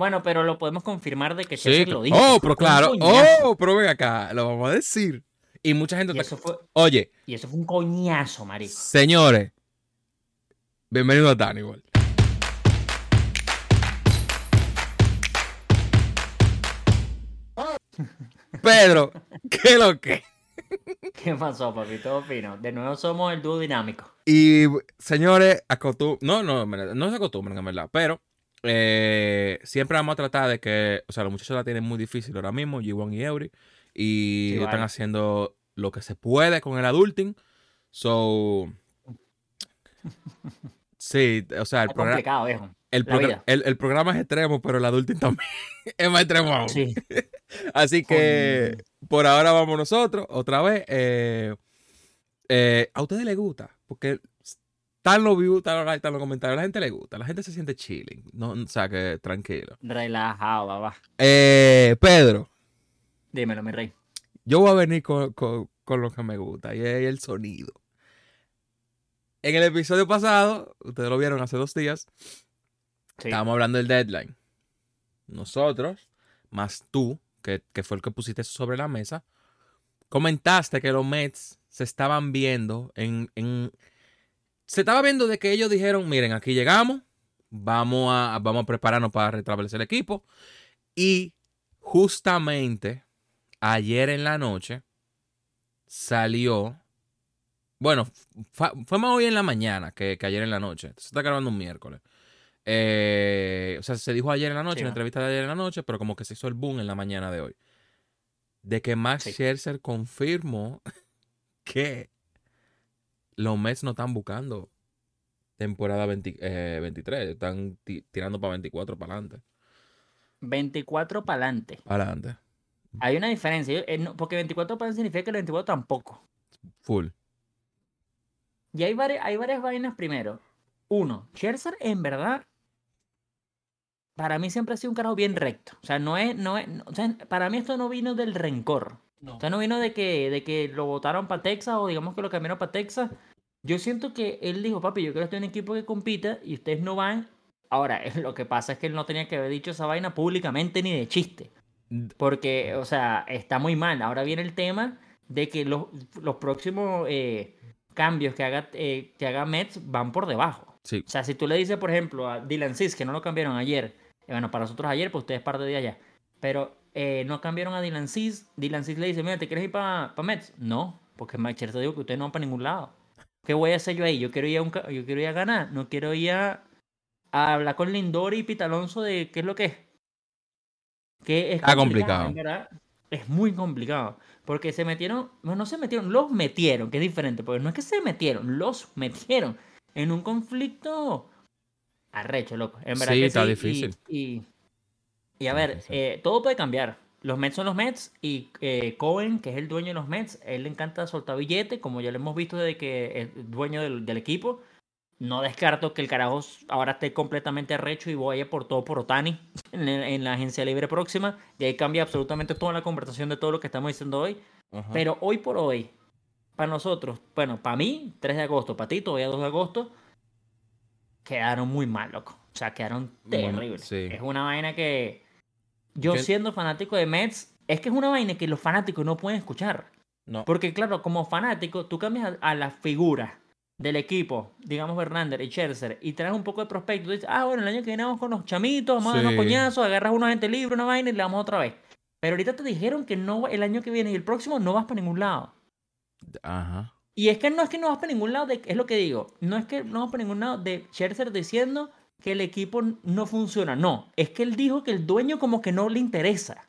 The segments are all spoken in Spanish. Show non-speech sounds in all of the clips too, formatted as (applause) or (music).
Bueno, pero lo podemos confirmar de que Sí, cl- lo dijo. oh, pero claro. Oh, pero ven acá, lo vamos a decir. Y mucha gente Y eso, fue, Oye, y eso fue un coñazo, marico. señores, bienvenido a Danny World. (laughs) Pedro, ¿qué lo que? ¿Qué pasó, papi? Todo fino. De nuevo somos el dúo dinámico. Y señores, acostum no, no, no se acostumbran en verdad, pero eh, siempre vamos a tratar de que, o sea, los muchachos la tienen muy difícil ahora mismo, G1 y Eury, y Sí, están vale. haciendo lo que se puede con el adulting. So, (laughs) sí, o sea, el, programa complicado, viejo. el, la progra- vida. el- el programa es extremo, pero el adulting también (laughs) es más extremo aún. Sí. (laughs) Así que por ahora vamos nosotros, otra vez. eh, eh, a ustedes les gusta, porque están los views, están los likes, están los comentarios, la gente le gusta, la gente se siente chilling, no, o sea que tranquilo. Relajado, babá. Eh, Pedro, Dímelo, mi rey. yo voy a venir con, con- con lo que me gusta y es el sonido. En el episodio pasado, ustedes lo vieron hace dos días, Sí. estábamos hablando del deadline. Nosotros, más tú, que, que fue el que pusiste eso sobre la mesa, comentaste que los Mets se estaban viendo en, en- Se estaba viendo de que ellos dijeron, miren, aquí llegamos, vamos a, vamos a prepararnos para restablecer el equipo. Y justamente ayer en la noche salió... Bueno, fa- fue más hoy en la mañana que, que ayer en la noche. Se está grabando un miércoles. Eh, o sea, se dijo ayer en la noche, Sí, en la entrevista de ayer en la noche, pero como que se hizo el boom en la mañana de hoy. De que Max Sí. Scherzer confirmó (laughs) que los Mets no están buscando temporada 20 eh, 23, están ti- tirando para 24 para adelante. 24 para adelante. Para adelante. Hay una diferencia. eh, porque 24 para adelante significa que el 24 tampoco. Full. Y hay varias, hay varias vainas primero. Uno, Scherzer en verdad, para mí siempre ha sido un carajo bien recto. O sea, no es, no es, no- o sea, para mí esto no vino del rencor. No. O sea, no vino de que, de que lo votaron para Texas o digamos que lo cambiaron para Texas. Yo siento que él dijo, papi, yo quiero estar en un equipo que compita y ustedes no van. Ahora, (laughs) lo que pasa es que él no tenía que haber dicho esa vaina públicamente ni de chiste. Porque, o sea, está muy mal. Ahora viene el tema de que los, los próximos eh, cambios que haga, eh, que haga Mets van por debajo. Sí. O sea, si tú le dices, por ejemplo, a Dylan Cis, que no lo cambiaron ayer, eh, bueno, para nosotros ayer, pues ustedes parte de allá, pero eh, no cambiaron a Dylan Cis, Dylan Cis le dice, mira, ¿te quieres ir para Mets? No, porque Mike Scherzer dijo que ustedes no van para ningún lado. ¿Qué voy a hacer yo ahí? Yo quiero ir a, un, yo quiero ir a ganar, no quiero ir a, a hablar con Lindor y Pita Alonso de qué es lo que es. Que es Está complicado. verdad. Es muy complicado. Porque se metieron, no, no se metieron, los metieron, que es diferente. Porque no es que se metieron, los metieron en un conflicto arrecho, loco. En verdad Sí, que está sí, difícil. Y, y a ver, eh, todo puede cambiar. Los Mets son los Mets y eh, Cohen, que es el dueño de los Mets, él le encanta soltar billete, como ya lo hemos visto desde que es dueño del, del equipo. No descarto que el carajo ahora esté completamente arrecho y vaya por todo por Otani (laughs) en, la- en la agencia libre próxima. Y ahí cambia absolutamente toda la conversación de todo lo que estamos diciendo hoy. Pero hoy por hoy, para nosotros, bueno, para mí, 3 de agosto, para ti, todavía 2 de agosto, quedaron muy mal, loco. O sea, quedaron terribles. sí. Es una vaina que yo siendo fanático de Mets, es que es una vaina que los fanáticos no pueden escuchar. no. Porque claro, como fanático, tú cambias a, a la figura del equipo, digamos Verlander y Scherzer, y traes un poco de prospecto, tú dices, ah, bueno, el año que viene vamos con los chamitos, vamos a dar unos Sí. coñazos, agarras una gente libre, una vaina y le damos otra vez. Pero ahorita te dijeron que no el año que viene y el próximo no vas para ningún lado. Ajá. Y es que no es que no vas para ningún lado, de, es lo que digo, no es que no vas para ningún lado de Scherzer diciendo que el equipo no funciona, no, es que él dijo que el dueño como que no le interesa.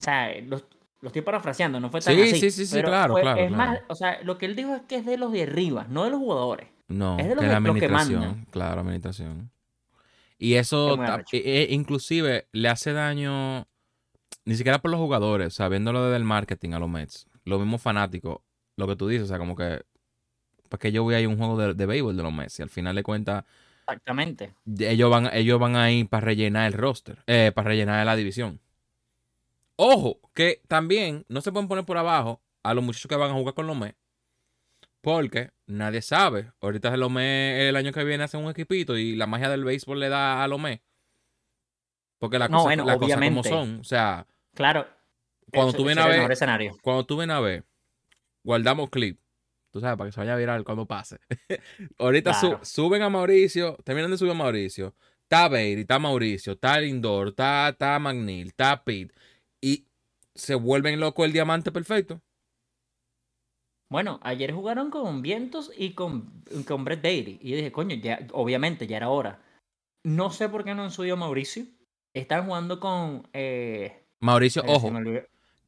O sea, lo, lo estoy parafraseando, no fue tan Sí, así. sí, sí, sí, pero claro, fue- claro, Es más, o sea, lo que él dijo es que es de los de arriba, no de los jugadores. No, Es de los que- la los que administración. mandan. claro, administración. Y eso, Es muy ta- arrecho. e- e- inclusive, le hace daño, ni siquiera por los jugadores, o sea, viéndolo desde el marketing a los Mets. Los mismos fanáticos, lo que tú dices, o sea, como que, ¿para qué yo voy a ir a un juego de, de béisbol de los Mets? Y al final de cuentas, Exactamente. ellos van, ellos van a ir para rellenar el roster, eh, para rellenar la división. Ojo, que también no se pueden poner por abajo a los muchachos que van a jugar con los Mets. Porque nadie sabe. Ahorita Mets el año que viene hacen un equipito y la magia del béisbol le da a Mets. Porque las No, bueno, como son. O sea, Claro. Cuando tú vienes a ver- cuando tú vienes a ver, guardamos clip. Tú sabes, para que se vaya a viral cuando pase. (laughs) Ahorita su- suben a Mauricio, terminan de subir a Mauricio. Está Beiri, está Mauricio, está Lindor, está, está Magnil, está Pete. Y se vuelven locos el diamante perfecto. Bueno, ayer jugaron con Vientos y con, con Brett Bailey. Y yo dije, coño, ya, obviamente ya era hora. No sé por qué no han subido a Mauricio. Están jugando con. Eh, Mauricio, se ojo,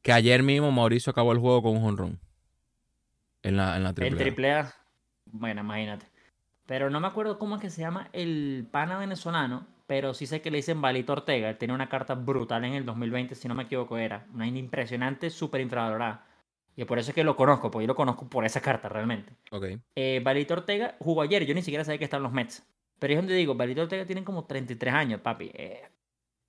que ayer mismo Mauricio acabó el juego con un jonrón. En la, en la En triple. A. triple A. Bueno, imagínate. Pero no me acuerdo cómo es que se llama el pana venezolano. Pero sí sé que le dicen Balito Ortega. Él tenía una carta brutal en el 2020, si no me equivoco, era. Una impresionante, súper infravalorada. Y por eso es que lo conozco, porque yo lo conozco por esa carta realmente. Ok. Eh, Balito Ortega jugó ayer, yo ni siquiera sabía que estaban los Mets. Pero es donde digo, Balito Ortega tiene como 33 años, papi. Eh,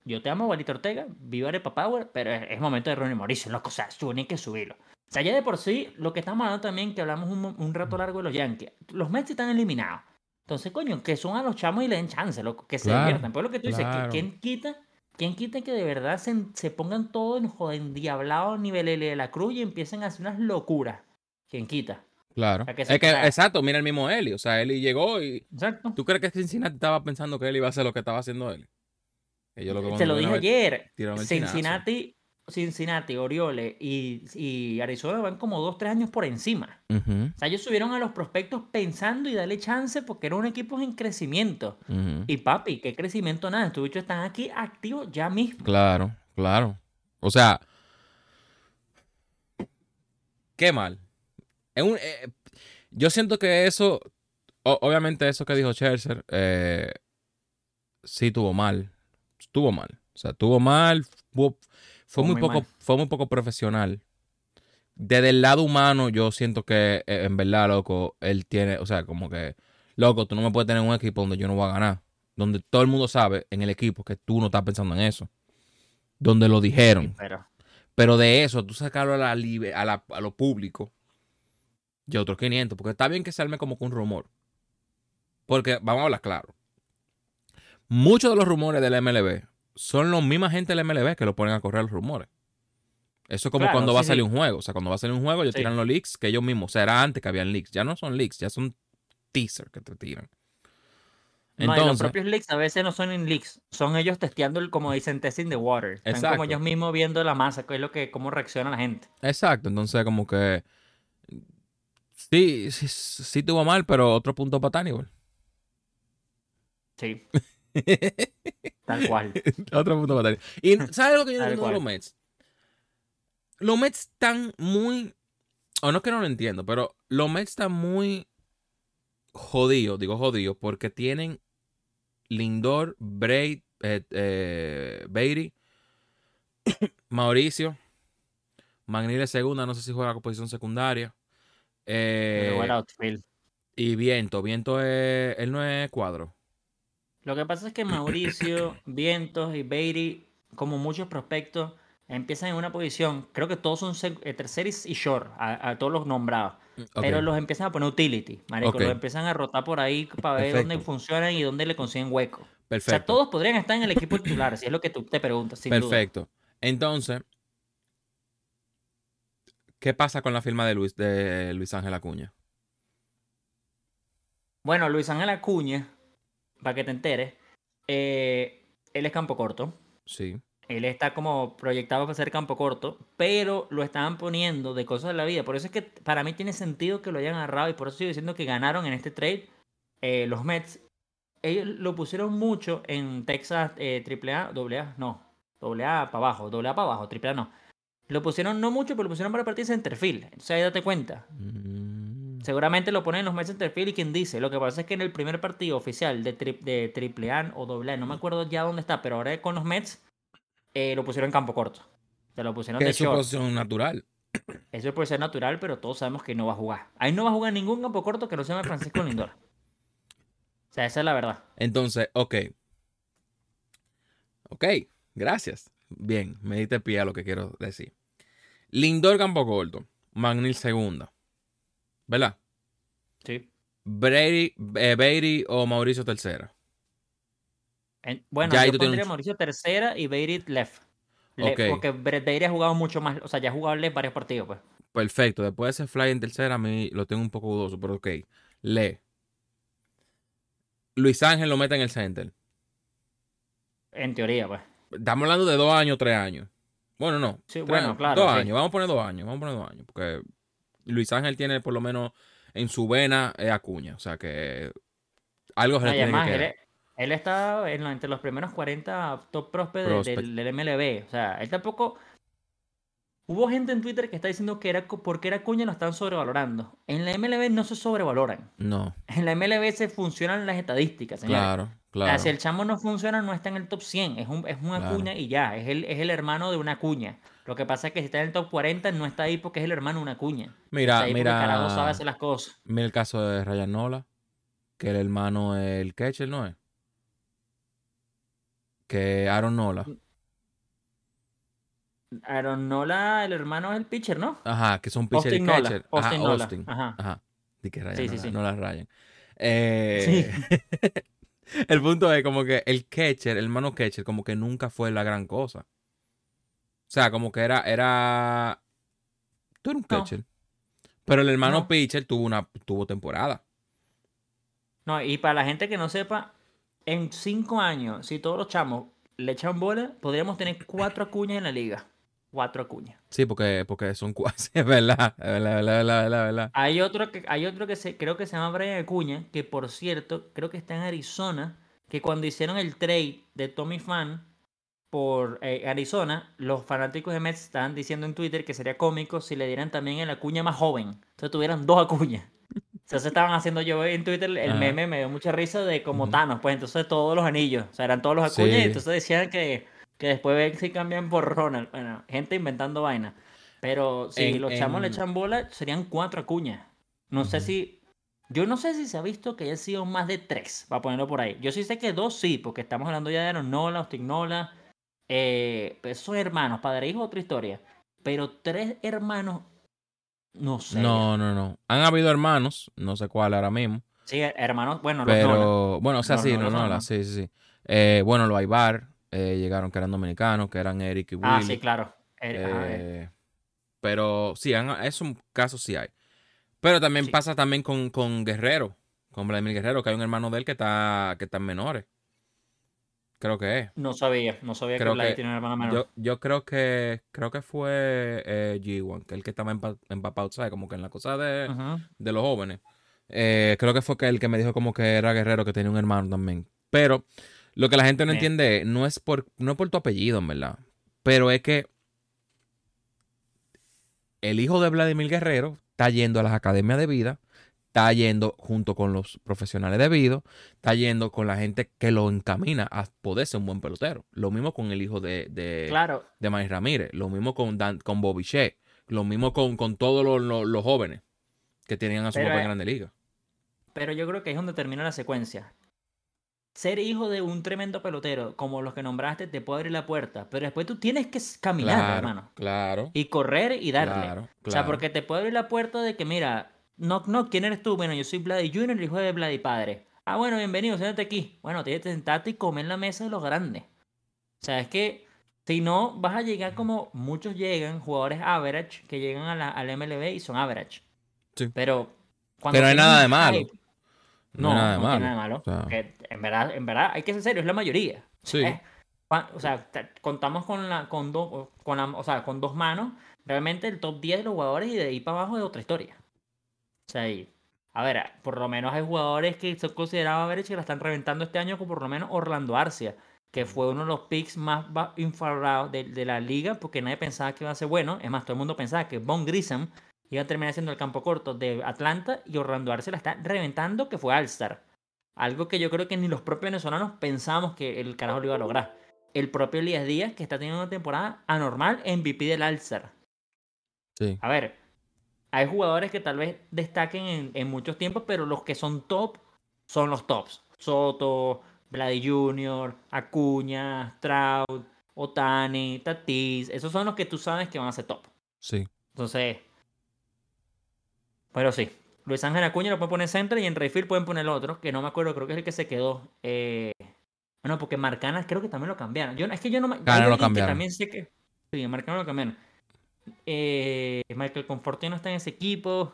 yo te amo, Balito Ortega, viva Arepa Power, pero es, es momento de Ronnie Mauricio, loco, o sea, tú tienes que subirlo. O sea, ya de por sí, lo que estamos hablando también, que hablamos un, rato largo de los Yankees, los Mets están eliminados. Entonces, coño, que son a los chamos y le den chance, loco, que se diviertan. Pues lo que tú dices, que ¿quién quita? ¿Quién quita que de verdad se, se pongan todos en joder, diablados nivel L de la cruz y empiecen a hacer unas locuras? ¿Quién quita? Claro. Para que es se que, crea. exacto, mira el mismo Eli. O sea, Eli llegó y. Exacto. ¿Tú crees que Cincinnati estaba pensando que él iba a hacer lo que estaba haciendo él? Ellos lo que Te lo dije ayer. Cincinnati, Cincinnati, Orioles y, y Arizona van como dos, tres años por encima. O sea, ellos subieron a los prospectos pensando y darle chance porque era un equipo en crecimiento. Y papi, ¿qué crecimiento nada? Estos bichos están aquí activos ya mismo. Claro, claro. O sea, qué mal. Un- eh, yo siento que eso, o- obviamente eso que dijo Scherzer, eh, sí tuvo mal. Estuvo mal. O sea, tuvo mal. Fue, muy muy poco, mal. fue muy poco profesional. Desde el lado humano, yo siento que eh, en verdad, loco, él tiene, o sea, como que, loco, tú no me puedes tener un equipo donde yo no voy a ganar. Donde todo el mundo sabe en el equipo que tú no estás pensando en eso. Donde lo dijeron. Pero, Pero de eso, tú sacarlo a, la, libe- a, la- a lo público, y otros 500, porque está bien que se arme como un rumor. Porque, vamos a hablar claro, muchos de los rumores del MLB son los misma gente del MLB que lo ponen a correr los rumores. Eso es como Claro, cuando va a salir sí. un juego. O sea, cuando va a salir un juego, ellos Sí. tiran los leaks que ellos mismos. O sea, era antes que habían leaks. Ya no son leaks, ya son teaser que te tiran. no, y los Entonces, propios leaks a veces no son en leaks, son ellos testeando, el, como dicen, testing the water. Están Exacto. como ellos mismos viendo la masa, qué es lo que, cómo reacciona la gente. Exacto, entonces como que sí, sí, sí tuvo mal, pero otro punto para Tannibal. Sí, (laughs) (laughs) tal cual. (laughs) otro punto para. Y (laughs) ¿sabes algo que yo no entiendo de los Mets? Los Mets están muy, o no es que no lo entiendo, pero los Mets están muy jodidos, digo jodidos, porque tienen Lindor, Braid, eh, eh, Beatty, (coughs) Mauricio, Magnil es segunda, no sé si juega con posición secundaria. Eh, y Viento, Viento es, él no es cuadro. Lo que pasa es que Mauricio, (clears throat) Vientos y Beatty, como muchos prospectos, empiezan en una posición, creo que todos son eh, terceris y short, a, a todos los nombrados, pero los empiezan a poner utility, marico, los empiezan a rotar por ahí para ver dónde funcionan y dónde le consiguen hueco. O Perfecto. sea, todos podrían estar en el equipo titular, si es lo que tú te preguntas, sin duda. Perfecto. Entonces, ¿qué pasa con la firma de Luis, de Luis Ángel Acuña? Bueno, Luis Ángel Acuña, para que te enteres, eh, él es campo corto. Sí. Él está como proyectado para ser campo corto, pero lo estaban poniendo de cosas de la vida. Por eso es que para mí tiene sentido que lo hayan agarrado y por eso estoy diciendo que ganaron en este trade eh, los Mets. Ellos lo pusieron mucho en Texas eh, AAA, AA, no, AA para abajo, AA para abajo, AAA no. Lo pusieron no mucho, pero lo pusieron para partir centerfield. Entonces ahí date cuenta. Mm, Seguramente lo ponen en los Mets centerfield y quien dice. Lo que pasa es que en el primer partido oficial de, tri- de AAA o AA, no me acuerdo ya dónde está, pero ahora con los Mets eh, lo pusieron en campo corto. Se lo pusieron de es su short. posición natural. Eso puede ser natural, pero todos sabemos que no va a jugar. Ahí no va a jugar ningún campo corto que no se llame Francisco Lindor. O sea, esa es la verdad. Entonces, ok. Ok, gracias. Bien, me diste pie a lo que quiero decir. Lindor campo corto, Magnil segunda. ¿Verdad? Sí. Brady, eh, Beatty o Mauricio tercera. En- bueno, Ya yo tú pondría un- Mauricio tercera y Beirit left. Le- Ok. Porque Bailey ha jugado mucho más, o sea, ya ha jugado left varios partidos, pues. Perfecto. Después de ese fly en tercera, a mí lo tengo un poco dudoso, pero ok. Lee. Luis Ángel lo mete en el center. En teoría, pues. Estamos hablando de dos años, tres años. Bueno, no. Sí, bueno, claro, Dos sí. años. Vamos a poner dos años. Vamos a poner dos años. Porque Luis Ángel tiene por lo menos en su vena eh, Acuña. O sea que algo se le tiene que él, está en la- entre los primeros 40 top prospects de- Prospect. del, del MLB. O sea, él tampoco. Hubo gente en Twitter que está diciendo que era porque era Cuña lo están sobrevalorando. En la MLB no se sobrevaloran. No, En la MLB se funcionan las estadísticas, señores. claro, O sea, claro. si el chamo no funciona, no está en el top 100. Es, un, es una Claro. cuña y ya. Es el, es el hermano de una cuña. Lo que pasa es que si está en el top 40, no está ahí porque es el hermano de una cuña. Está Mira, el carajo sabe mira. hacer las cosas. Mira el caso de Ryan Nola. Que el hermano es el catcher, ¿no es? Que Aaron Nola. Aaron Nola, el hermano es el pitcher, ¿no? Ajá, que son pitcher y Nola. catcher. Austin Ajá, Nola. Austin. Ajá. Ajá. Di que Ryan Sí, sí, sí. no la Ryan. Eh, (laughs) el punto es como que el catcher, el hermano catcher, como que nunca fue la gran cosa. O sea, como que era, era. Tú eres un No. catcher. Pero el hermano No. pitcher tuvo una, tuvo temporada. No, y para la gente que no sepa, en cinco años, si todos los chamos le echan bola, podríamos tener cuatro acuñas en la liga. Cuatro acuñas. Sí, porque, porque son cuasi, (laughs) es verdad, es verdad, es verdad, es verdad. Hay otro que, hay otro que se, creo que se llama Brian Acuña, que por cierto, creo que está en Arizona, que cuando hicieron el trade de Tommy Fan por eh, Arizona, los fanáticos de Mets estaban diciendo en Twitter que sería cómico si le dieran también el Acuña más joven. Entonces tuvieran dos Acuñas. Entonces estaban haciendo yo en Twitter el meme, me dio mucha risa de como. Thanos, pues entonces todos los anillos, o sea, eran todos los Acuñas Sí. y entonces decían que, que después ven si cambian por Ronald. Bueno, gente inventando vaina. Pero si En- los chamos le echan bola, serían cuatro Acuñas. No sé si. Yo no sé si se ha visto que hayan sido más de tres, para ponerlo por ahí. Yo sí sé que dos sí, porque estamos hablando ya de Nola, Austin Nola. Eh, pues son hermanos, padre e hijo, otra historia. Pero tres hermanos, no sé. No, no, no. Han habido hermanos, no sé cuál ahora mismo. Sí, hermanos, bueno, los Nola. Pero, bueno, o sea, Los sí, Nola no, no, sí, sí, sí. Eh, bueno, los Aibar eh, llegaron que eran dominicanos, que eran Eric y Willy. Ah, sí, claro. Eh, ajá, eh. Pero sí, han, es un caso sí hay. Pero también Sí. pasa también con, con Guerrero, con Vladimir Guerrero, que hay un hermano de él que está, que está en menores. Creo que es. No sabía, no sabía Creo que Vladi que- tiene una hermana menor. Yo, yo creo que creo que fue eh, G1, que el que estaba empa- empapado, ¿sabes? Como que en la cosa de, de los jóvenes. Eh, creo que fue que el que me dijo como que era guerrero, que tenía un hermano también. Pero lo que la gente no entiende no es por, no es por tu apellido, en verdad. Pero es que el hijo de Vladimir Guerrero está yendo a las academias de vida, está yendo junto con los profesionales de vida, está yendo con la gente que lo encamina a poder ser un buen pelotero. Lo mismo con el hijo de, de, Claro, de Manny Ramírez, lo mismo con, Dan, con Bobby Shea, lo mismo con, con todos los, los- los jóvenes que tenían a su papá en Grande Liga. pero yo creo que ahí es donde termina la secuencia. Ser hijo de un tremendo pelotero, como los que nombraste, te puede abrir la puerta, pero después tú tienes que caminar, Claro, hermano. claro, Y correr y darle. claro, O sea, porque te puede abrir la puerta de que, mira, no, no, ¿quién eres tú? Bueno, yo soy Vladi Jr., el hijo de Vladi Padre. Ah, bueno, bienvenido, siéntate aquí. Bueno, tienes que sentarte y comer en la mesa de los grandes. O sea, es que si no, vas a llegar como muchos llegan, jugadores average, que llegan a la, al MLB y son average. Sí. Pero cuando Que no hay nada de malo. hype- No, No, nada de no malo. tiene nada de malo. O sea, Que en verdad, en verdad, hay que ser serio, es la mayoría. Sí. Eh, O sea, contamos con la, con dos, con la, o sea, con dos manos, realmente el top 10 de los jugadores y de ahí para abajo es otra historia. O sea, y- a ver, por lo menos hay jugadores que son considerados average que la están reventando este año, como por lo menos Orlando Arcia, que fue uno de los picks más infravalorados de, de la liga, porque nadie pensaba que iba a ser bueno. Es más, todo el mundo pensaba que Von Grissom iba a terminar siendo el campo corto de Atlanta y Orlando Arce la está reventando, que fue All-Star. Algo que yo creo que ni los propios venezolanos pensamos que el carajo lo iba a lograr. El propio Elías Díaz, que está teniendo una temporada anormal, MVP del All-Star. sí. A ver, hay jugadores que tal vez destaquen en, en muchos tiempos, pero los que son top son los tops. Soto, Vladi Jr., Acuña, Trout, Otani, Tatis. Esos son los que tú sabes que van a ser top. Sí. Entonces, pero sí. Luis Ángel Acuña lo pueden poner en center y en Rayfield pueden poner el otro, que no me acuerdo, creo que es el que se quedó. Eh, Bueno, porque Marcana creo que también lo cambiaron. Yo, es que yo no me. Claro, lo cambiaron. También sé que. Sí, Marcana lo cambiaron. Eh, Michael Conforti no está en ese equipo.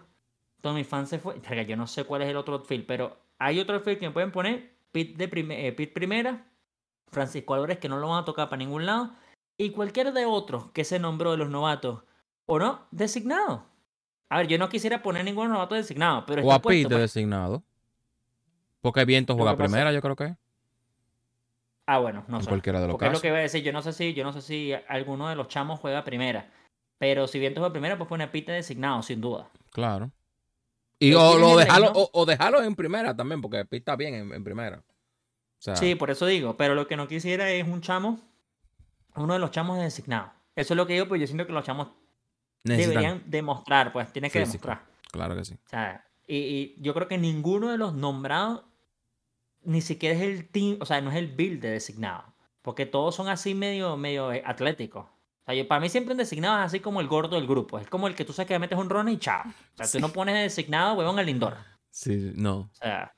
Tommy Fan se fue. Yo no sé cuál es el otro outfield, pero hay otro outfield que me pueden poner. Pit, de prime- eh, Pit primera. Francisco Álvarez que no lo van a tocar para ningún lado. Y cualquiera de otros que se nombró de los novatos. O no, designado. A ver, yo no quisiera poner ningún novato designado, pero O a Pete pues. designado. Porque Viento juega primera, yo creo que. Ah, bueno, no en sé. cualquiera de los Porque es lo casos. que iba a decir, yo no sé si, yo no sé si alguno de los chamos juega primera. Pero si Vientos juega primera, pues pone Pite designado, sin duda. Claro. Y o, lo dejarlo, o, o dejarlo en primera también, porque Pete está bien en, en primera. O sea, Sí, por eso digo, pero lo que no quisiera es un chamo, uno de los chamos designado. Eso es lo que digo, pues yo siento que los chamos necesitan- deberían demostrar, pues tienen que Físico. demostrar. Claro que sí. O sea, y, y yo creo que ninguno de los nombrados ni siquiera es el team, o sea, no es el build de designado. Porque todos son así medio, medio atléticos. O sea, yo- para mí siempre un designado es así como el gordo del grupo. Es como el que tú sabes que metes un ron y chao. O sea, Sí. tú no pones de designado, huevón, al Lindor. Sí, no. O sea,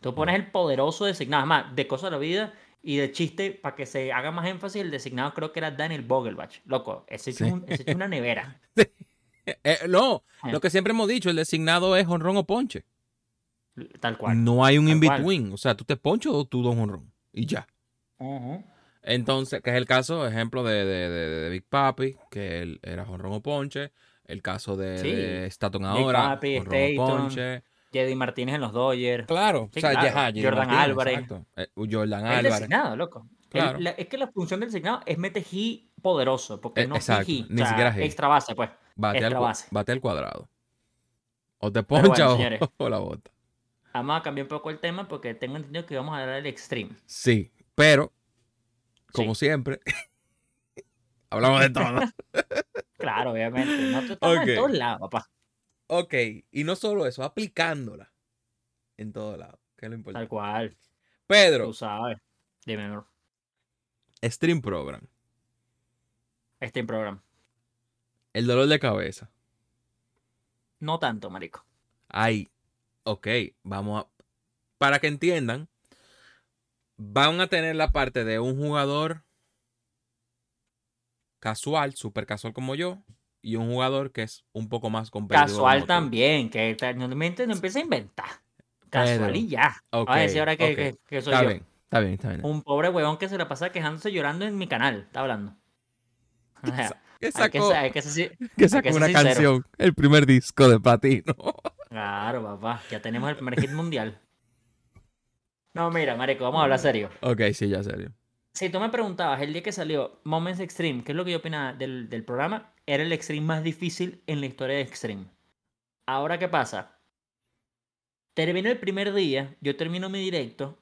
tú pones el poderoso designado. Es más, de cosas de la vida y de chiste, para que se haga más énfasis, el designado creo que era Daniel Vogelbach. Loco, ese Sí. es, un- una nevera. (laughs) Eh, eh, no, Eh. lo que siempre hemos dicho, el designado es honrón o ponche. Tal cual. No hay un in-between. O sea, tú te poncho o tú dos honrón. Y ya. Entonces, que es el caso, ejemplo de, de, de- de Big Papi, que él era honrón o ponche. El caso de, Staton Big ahora, Papi, honrón o ponche. Jedi Martínez en los Dodgers. Claro, Sí, o sea, claro. ya, Jedi Jordan Martínez, Álvarez. exacto. Eh, Jordan El Álvarez. designado, loco. El- Claro. la- es que la función del designado es meter hit poderoso, porque Eh, no exacto, hit, ni siquiera hit. extra base, pues. Bate al, extra cua- base. bate al cuadrado. O te poncha bueno, o- señores. (laughs) o, la bota. Vamos a cambiar un poco el tema porque tengo entendido que vamos a dar el extreme. Sí, pero, como Sí. siempre, (laughs) hablamos de todo. (laughs) Claro, obviamente. Nosotros estamos Ok. en todos lados, papá. Ok, y no solo eso, aplicándola en todo lado, que es lo Tal importante. cual. Pedro, Tú sabes. Dime. Stream Program, Este programa. el dolor de cabeza. No tanto, marico. Ay, ok, vamos a... Para que entiendan, van a tener la parte de un jugador casual, súper casual como yo, y un jugador que es un poco más competitivo. Casual también, que normalmente no empieza a inventar. Casual y ya. Ok, a decir ahora que, ok. que- que soy Está yo. bien, está bien, está bien. Un pobre huevón que se la pasa quejándose llorando en mi canal. Está hablando. (laughs) O sea, (laughs) Que hay que, ser- hay que hay sacó una sincero. canción, el primer disco de Platino. (laughs) Claro, papá. Ya tenemos el primer hit mundial. No, mira, marico, vamos a hablar serio. ok, sí, ya serio. Si tú me preguntabas el día que salió Moments Extreme, ¿qué es lo que yo opinaba del, del programa? Era el Extreme más difícil en la historia de Extreme. Ahora, ¿qué pasa? Termino el primer día, yo termino mi directo,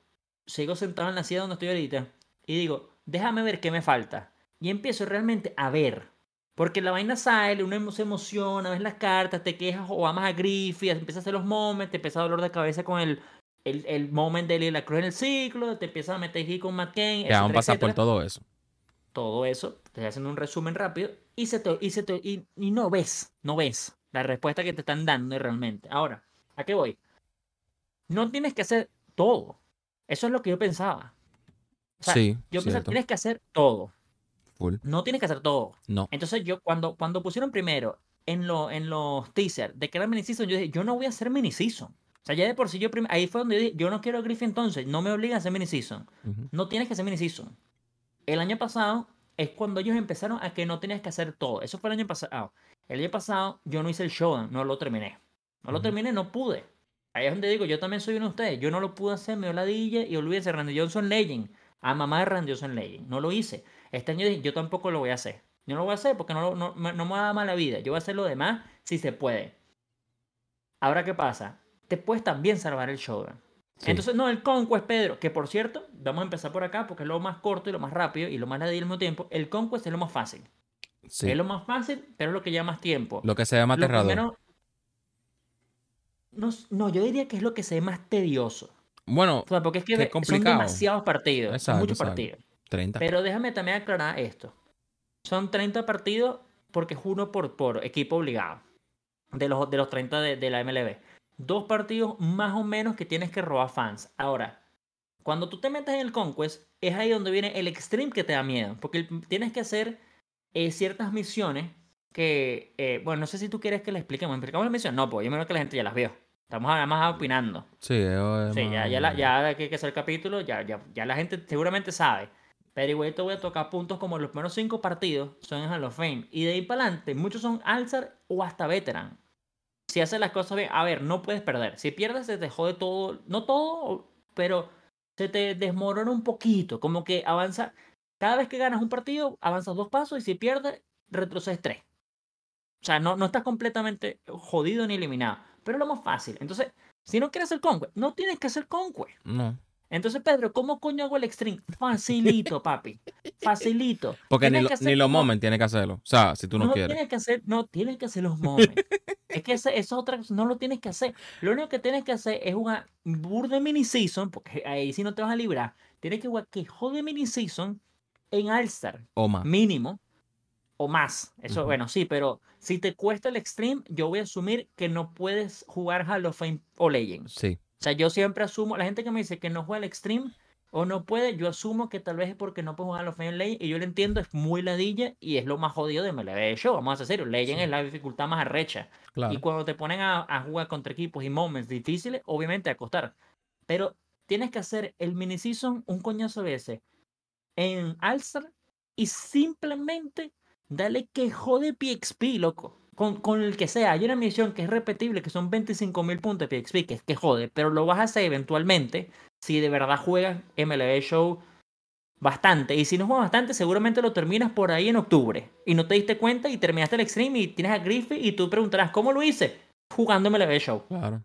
sigo sentado en la silla donde estoy ahorita y digo, déjame ver qué me falta. Y empiezo realmente a ver. Porque la vaina sale, uno se emociona, ves las cartas, te quejas o amas a Griffith, empiezas a hacer los moments, te empieza a dolor de cabeza con el, el, el moment de la cruz en el ciclo, te empiezas a meter aquí con Matt Kane, Ya vamos a pasar por todo eso. todo eso, te estoy haciendo un resumen rápido y, se te, y, se te- y, y no ves, no ves la respuesta que te están dando realmente. Ahora, ¿a qué voy? No tienes que hacer todo. Eso es lo que yo pensaba. O sea, sí, yo pensaba, cierto. tienes que hacer todo. Full. No tienes que hacer todo. No. Entonces yo, cuando, cuando pusieron primero en, lo, en los teasers de que era mini season, yo dije, yo no voy a hacer mini season. O sea, ya de por sí yo, ahí fue donde yo dije, yo no quiero a Griffin entonces, no me obligan a hacer mini season. Ujú. No tienes que hacer mini season. El año pasado es cuando ellos empezaron a que no tenías que hacer todo. Eso fue el año pasado. El año pasado yo no hice el showdown, no lo terminé. No lo Ujú. terminé, no pude. Ahí es donde digo, yo también soy uno de ustedes. Yo no lo pude hacer, me dio y olvídense, Randy Johnson Legend. A mamá de Randy Johnson Legend. No lo hice. Este año dije, yo tampoco lo voy a hacer. Yo no lo voy a hacer porque no, lo- no, no me va a dar mala vida. Yo voy a hacer lo demás si se puede. Ahora, ¿qué pasa? Te puedes también salvar el showdown. Sí. Entonces, no, el Conquest, Pedro, que por cierto, vamos a empezar por acá porque es lo más corto y lo más rápido y lo más ladilla al mismo tiempo. El Conquest es lo más fácil. Sí. Es lo más fácil, pero es lo que lleva más tiempo. Lo que se llama Lo aterrador. primero- No, no, yo diría que es lo que se ve más tedioso. Bueno, O sea, porque es que ve- son demasiados partidos. Exacto, muchos exacto. partidos. 30. Pero déjame también aclarar esto. Son 30 partidos porque es uno por, por equipo obligado. De los, de los 30 de, de la MLB. Dos partidos más o menos que tienes que robar fans. Ahora, cuando tú te metes en el Conquest, es ahí donde viene el extreme que te da miedo. Porque tienes que hacer eh, ciertas misiones que, eh, bueno, no sé si tú quieres que le expliquemos. ¿Explicamos las misiones? No, pues yo me que la gente ya las vio. Estamos además opinando. Sí, ya, ya, la- más- ya que hay que hacer el capítulo, ya, ya, ya la gente seguramente sabe. Pero igual te voy a tocar puntos como los primeros cinco partidos son en Hall of Fame. Y de ahí para adelante, muchos son Alzar o hasta Veteran. Si haces las cosas bien, a ver, no puedes perder. Si pierdes, se te jode todo. No todo, pero se te desmorona un poquito. Como que avanza. Cada vez que ganas un partido, avanzas dos pasos y si pierdes, retrocedes tres. O sea, no, no estás completamente jodido ni eliminado. Pero es lo más fácil. Entonces, si no quieres hacer Conquest, no tienes que hacer Conquest. No. Entonces, Pedro, ¿cómo coño hago el extreme? Facilito, (laughs) papi. Facilito. Porque ni, lo- los moments tienes que hacerlo. O sea, si tú no, quieres. tienes que hacer, no tienes que hacer los (laughs) momentos. es que esa es otra cosa, no lo tienes que hacer. Lo único que tienes que hacer es jugar burde mini season, porque ahí sí no te vas a librar. Tienes que jugar que jode mini season en All-Star, O más. mínimo o más. Eso, bueno, sí, pero si te cuesta el extreme, yo voy a asumir que no puedes jugar Hall of Fame o Legends. Sí. O sea, yo siempre asumo, la gente que me dice que no juega el Extreme o no puede, yo asumo que tal vez es porque no puede jugar los Final Legends y yo lo entiendo, es muy ladilla y es lo más jodido de MLB Show, vamos a ser serios, Legend Sí. es la dificultad más arrecha. Claro. Y cuando te ponen a, a jugar contra equipos y moments difíciles, obviamente a costar. Pero tienes que hacer el mini season un coñazo de veces en All-Star y simplemente dale que jode PXP, loco. Con, con el que sea, hay una misión que es repetible, que son 25 mil puntos de PXP, que es que jode, pero lo vas a hacer eventualmente si de verdad juegas MLB Show bastante. Y si no juegas bastante, seguramente lo terminas por ahí en octubre. Y no te diste cuenta y terminaste el Extreme y tienes a Griffith y tú preguntarás, ¿cómo lo hice? Jugando MLB Show. Claro.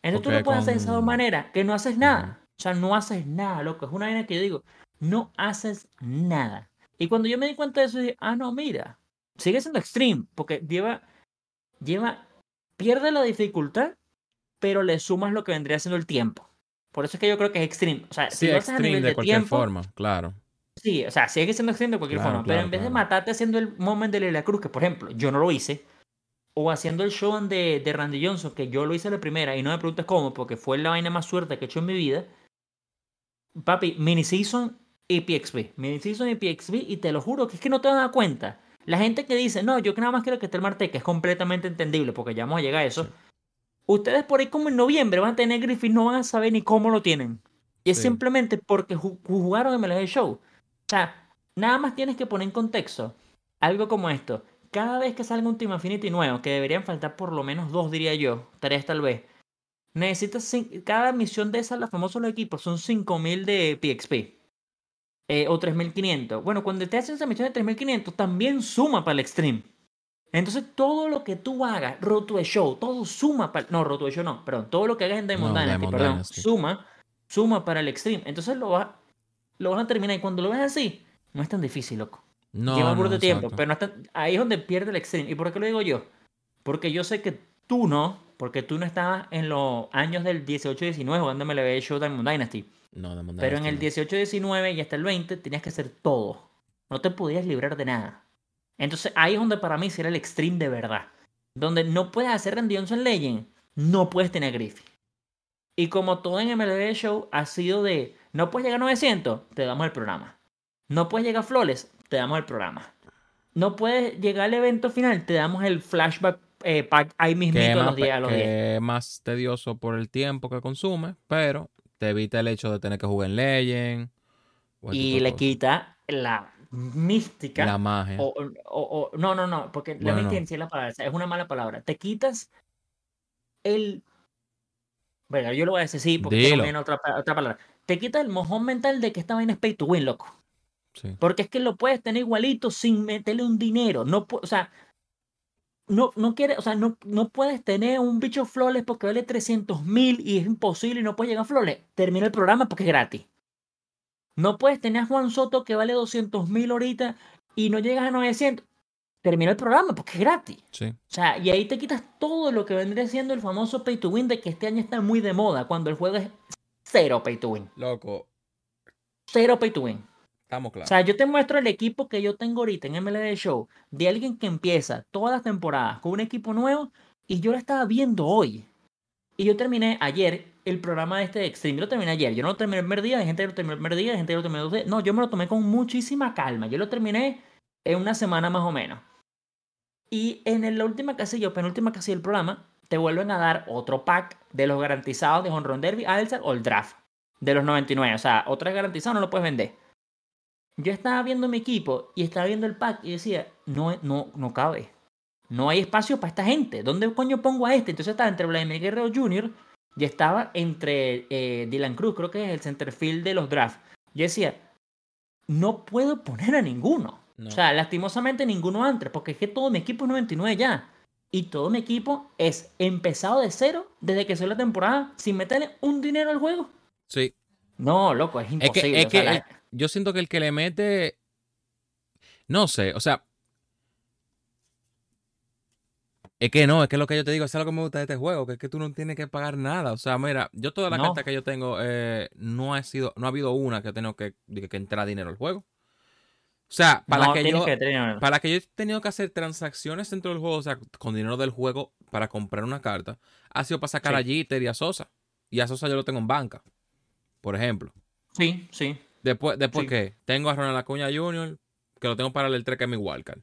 Entonces tú lo puedes hacer de esa manera, que no haces nada. O sea, no haces nada, loco. Es una vaina que yo digo, no haces nada. Y cuando yo me di cuenta de eso, dije, ah, no, mira, sigue siendo extreme, porque lleva, lleva, pierde la dificultad, pero le sumas lo que vendría siendo el tiempo. Por eso es que yo creo que es extreme. O sea, Sí, si lo haces a extreme nivel de, de, cualquier tiempo, forma. Claro. sí, o sea, sigue siendo extreme de cualquier Claro, forma, pero en vez de matarte haciendo el moment de Leila Cruz, que por ejemplo, yo no lo hice, o haciendo el show de, de Randy Johnson, que yo lo hice la primera, y no me preguntes cómo, porque fue la vaina más suerte que he hecho en mi vida. Papi, mini season y PXP. Mini season y PXP, y te lo juro que es que no te vas a dar cuenta. La gente que dice, no, yo que nada más quiero que esté el Marte, que es completamente entendible, porque ya vamos a llegar a eso. Ustedes por ahí como en noviembre van a tener Griffith, no van a saber ni cómo lo tienen. Y es Sí. simplemente porque ju- jugaron MLG Show. O sea, nada más tienes que poner en contexto algo como esto. Cada vez que salga un Team Affinity nuevo, que deberían faltar por lo menos dos, diría yo, tres tal vez, necesitas, cada misión de esas, los famosos los equipos, son 5000 de PXP. Eh, o 3500. Bueno, cuando te hacen esa misión de 3500, también suma para el Extreme. Entonces, todo lo que tú hagas, Roto de Show, todo suma para. No, Roto de Show no, perdón. Todo lo que hagas en Diamond No, Dynasty, Diamond perdón, Dynasty. suma, suma para el Extreme. Entonces, lo vas, lo vas a terminar. Y cuando lo ves así, no es tan difícil, loco. No, Lleva burda no, tiempo, pero no es tan- ahí es donde pierde el Extreme. ¿Y por qué lo digo yo? Porque yo sé que tú no, porque tú no estabas en los años del 18-19 jugando MLB Show Diamond Dynasty. No, Diamond Pero en el no. 18-19 y hasta el 20 tenías que hacer todo. No te podías librar de nada. Entonces ahí es donde para mí será el extreme de verdad. Donde no puedes hacer Randy Johnson Legend, no puedes tener Griffith. Y como todo en MLB Show ha sido de, no puedes llegar a 900, te damos el programa. No puedes llegar a Flores, te damos el programa. No puedes llegar al evento final, te damos el flashback eh, pack ahí mismito que, a es los más, 10 a pe- los 10. que es más tedioso por el tiempo que consume, pero te evita el hecho de tener que jugar en Legend. Y le cosas. quita la mística. la magia. O, o- o- no, no, no, porque la no. mística en sí es la palabra, o sea, es una mala palabra. Te quitas el. Bueno, yo lo voy a decir sí, porque no viene otra, otra palabra. Te quitas el mojón mental de que esta vaina es pay to win, loco. Sí. Porque es que lo puedes tener igualito sin meterle un dinero. No, o sea, no, no quieres, o sea, no, no puedes tener un bicho flores porque vale 300 mil y es imposible y no puedes llegar a flores. Termina el programa porque es gratis. No puedes tener a Juan Soto que vale 200 mil ahorita y no llegas a 900. Termina el programa porque es gratis. Sí. O sea, y ahí te quitas todo lo que vendría siendo el famoso pay to win de que este año está muy de moda cuando el juego es cero pay to win. Loco, Cero pay to win. Estamos O claros. sea, yo te muestro el equipo que yo tengo ahorita en MLB Show de alguien que empieza todas las temporadas con un equipo nuevo y yo lo estaba viendo hoy. Y yo terminé ayer el programa de este Extreme. Yo lo terminé ayer. Yo no lo terminé el primer día, hay gente que lo terminó el primer día, hay gente que lo terminó el dos días. No, yo me lo tomé con muchísima calma. Yo lo terminé en una semana más o menos. Y en la última casilla o penúltima casilla del programa, te vuelven a dar otro pack de los garantizados de Honron Derby, Alza o el Draft de los 99. O sea, otro es garantizado, no lo puedes vender. Yo estaba viendo mi equipo y estaba viendo el pack y decía, no, no, no cabe. No hay espacio para esta gente. ¿Dónde coño pongo a este? Entonces estaba entre Vladimir Guerrero Jr. y estaba entre eh, Dylan Cruz, creo que es el centerfield de los drafts. Yo decía, no puedo poner a ninguno. O sea, lastimosamente ninguno antes, porque es que todo mi equipo es 99 ya. Y todo mi equipo es empezado de cero desde que soy la temporada sin meterle un dinero al juego. Sí. No, loco, es imposible. Es que, yo siento que el que le mete. No sé, o sea. Es que no, es que lo que yo te digo, es lo que me gusta de este juego, que es que tú no tienes que pagar nada. O sea, mira, yo toda la carta que yo tengo, eh, no ha sido, no ha habido una que tengo que, que entrar dinero al juego. O sea, para que yo para que yo he tenido que hacer transacciones dentro del juego, o sea, con dinero del juego para comprar una carta, ha sido para sacar a Jeter y a Sosa. Y a Sosa yo lo tengo en banca, por ejemplo. Sí, sí. Después, después ¿qué? Tengo a Ronald Acuña Jr., que lo tengo para el 3 que es mi wildcard.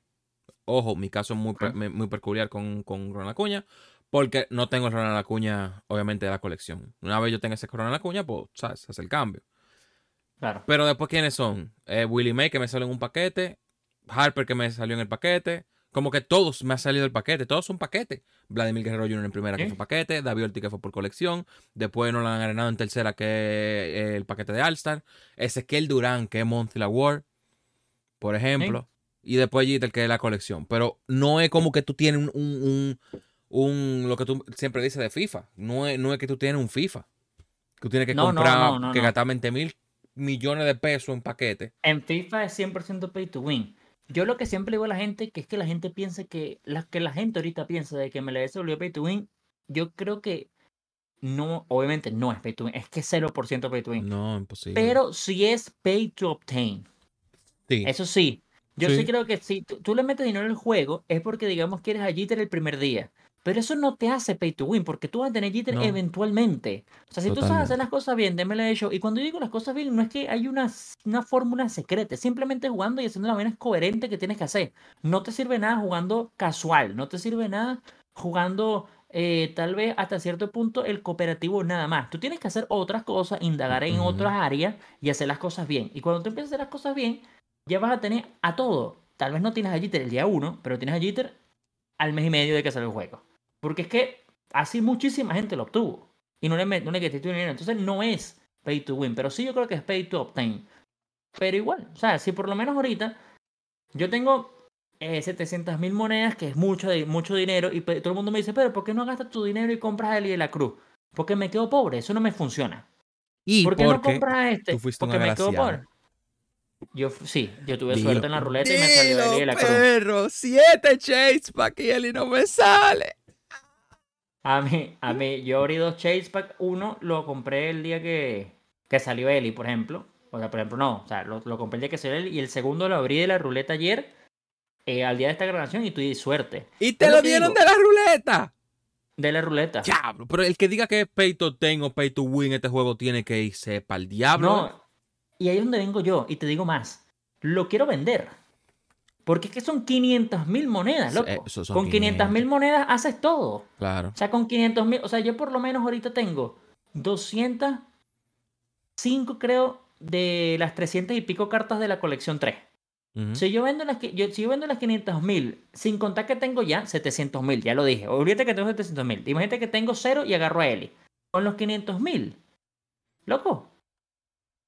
Ojo, mi caso es muy, muy peculiar con, con Ronald Acuña, porque no tengo el Ronald Acuña, obviamente, de la colección. Una vez yo tenga ese Ronald Acuña, pues, ¿sabes? Hace el cambio. Claro. Pero después, ¿quiénes son? Eh, Willie May, que me salió en un paquete. Harper, que me salió en el paquete. Como que todos me han salido del paquete. Todos son paquetes. Vladimir Guerrero Jr. en primera, que fue paquete. David Ortiz, que fue por colección. Después no lo han arenado en tercera, que es el paquete de All-Star. Ezequiel Durán, que es Monthly Award. Por ejemplo. Y después Jeter, que es la colección. Pero no es como que tú tienes un, un, un, lo que tú siempre dices de FIFA. No es, no es que tú tienes un FIFA. Que tú tienes que comprar, que gastar 20 mil millones de pesos en paquete. En FIFA es 100% pay to win. Yo lo que siempre digo a la gente, que es que la gente piensa que, la, que la gente ahorita piensa de que MLB se volvió pay to win, yo creo que no, obviamente no es pay to win, es que es 0% pay to win. No, imposible. Pero sí es pay to obtain. Sí. Eso sí. Yo sí, creo que si tú, le metes dinero al juego, es porque digamos que eres a Jeter el primer día. Pero eso no te hace pay to win, porque tú vas a tener jitter eventualmente. O sea, si tú sabes hacer las cosas bien, démele hecho. Y cuando yo digo las cosas bien, no es que hay una, una fórmula secreta, simplemente jugando y haciendo la manera coherente que tienes que hacer. No te sirve nada jugando casual, no te sirve nada jugando eh, tal vez hasta cierto punto el cooperativo nada más. Tú tienes que hacer otras cosas, indagar en otras áreas y hacer las cosas bien. Y cuando tú empiezas a hacer las cosas bien, ya vas a tener a todo. Tal vez no tienes a Jitter el día uno, pero tienes a Jitter al mes y medio de que sale el juego. Porque es que así muchísima gente lo obtuvo. Y no le, no le dinero. Entonces no es pay to win. Pero sí yo creo que es pay to obtain. Pero igual, o sea, si por lo menos ahorita yo tengo eh, 700 mil monedas, que es mucho, mucho dinero, y todo el mundo me dice, pero ¿por qué no gastas tu dinero y compras el de la cruz? Porque me quedo pobre, eso no me funciona. ¿Y por qué no compras este? porque me quedo pobre. Yo sí, yo tuve suerte en la ruleta y me salió el de la cruz. Perro, siete chase para que él no me sale. A mí, a mí, yo abrí dos Chase Pack. Uno lo compré el día que, que salió Eli, por ejemplo. O sea, por ejemplo, no. O sea, lo, compré el día que salió Eli. Y el segundo lo abrí de la ruleta ayer, eh, al día de esta grabación, y tuve suerte. ¿Y te lo dieron de la ruleta? De la ruleta. Diablo, pero el que diga que es pay to ten o pay to win este juego tiene que irse para el diablo. No, y ahí es donde vengo yo, y te digo más. Lo quiero vender. Porque es que son 500 mil monedas, loco. con 500 mil monedas haces todo. Claro. O sea, con 500 mil, o sea, yo por lo menos ahorita tengo 205, creo, de las 300 y pico cartas de la colección 3. si, yo vendo las, yo, si yo vendo las 500 mil, sin contar que tengo ya 700 mil, ya lo dije. Olvídate que tengo 700 mil. Imagínate que tengo cero y agarro a Eli. Con los 500 mil, loco,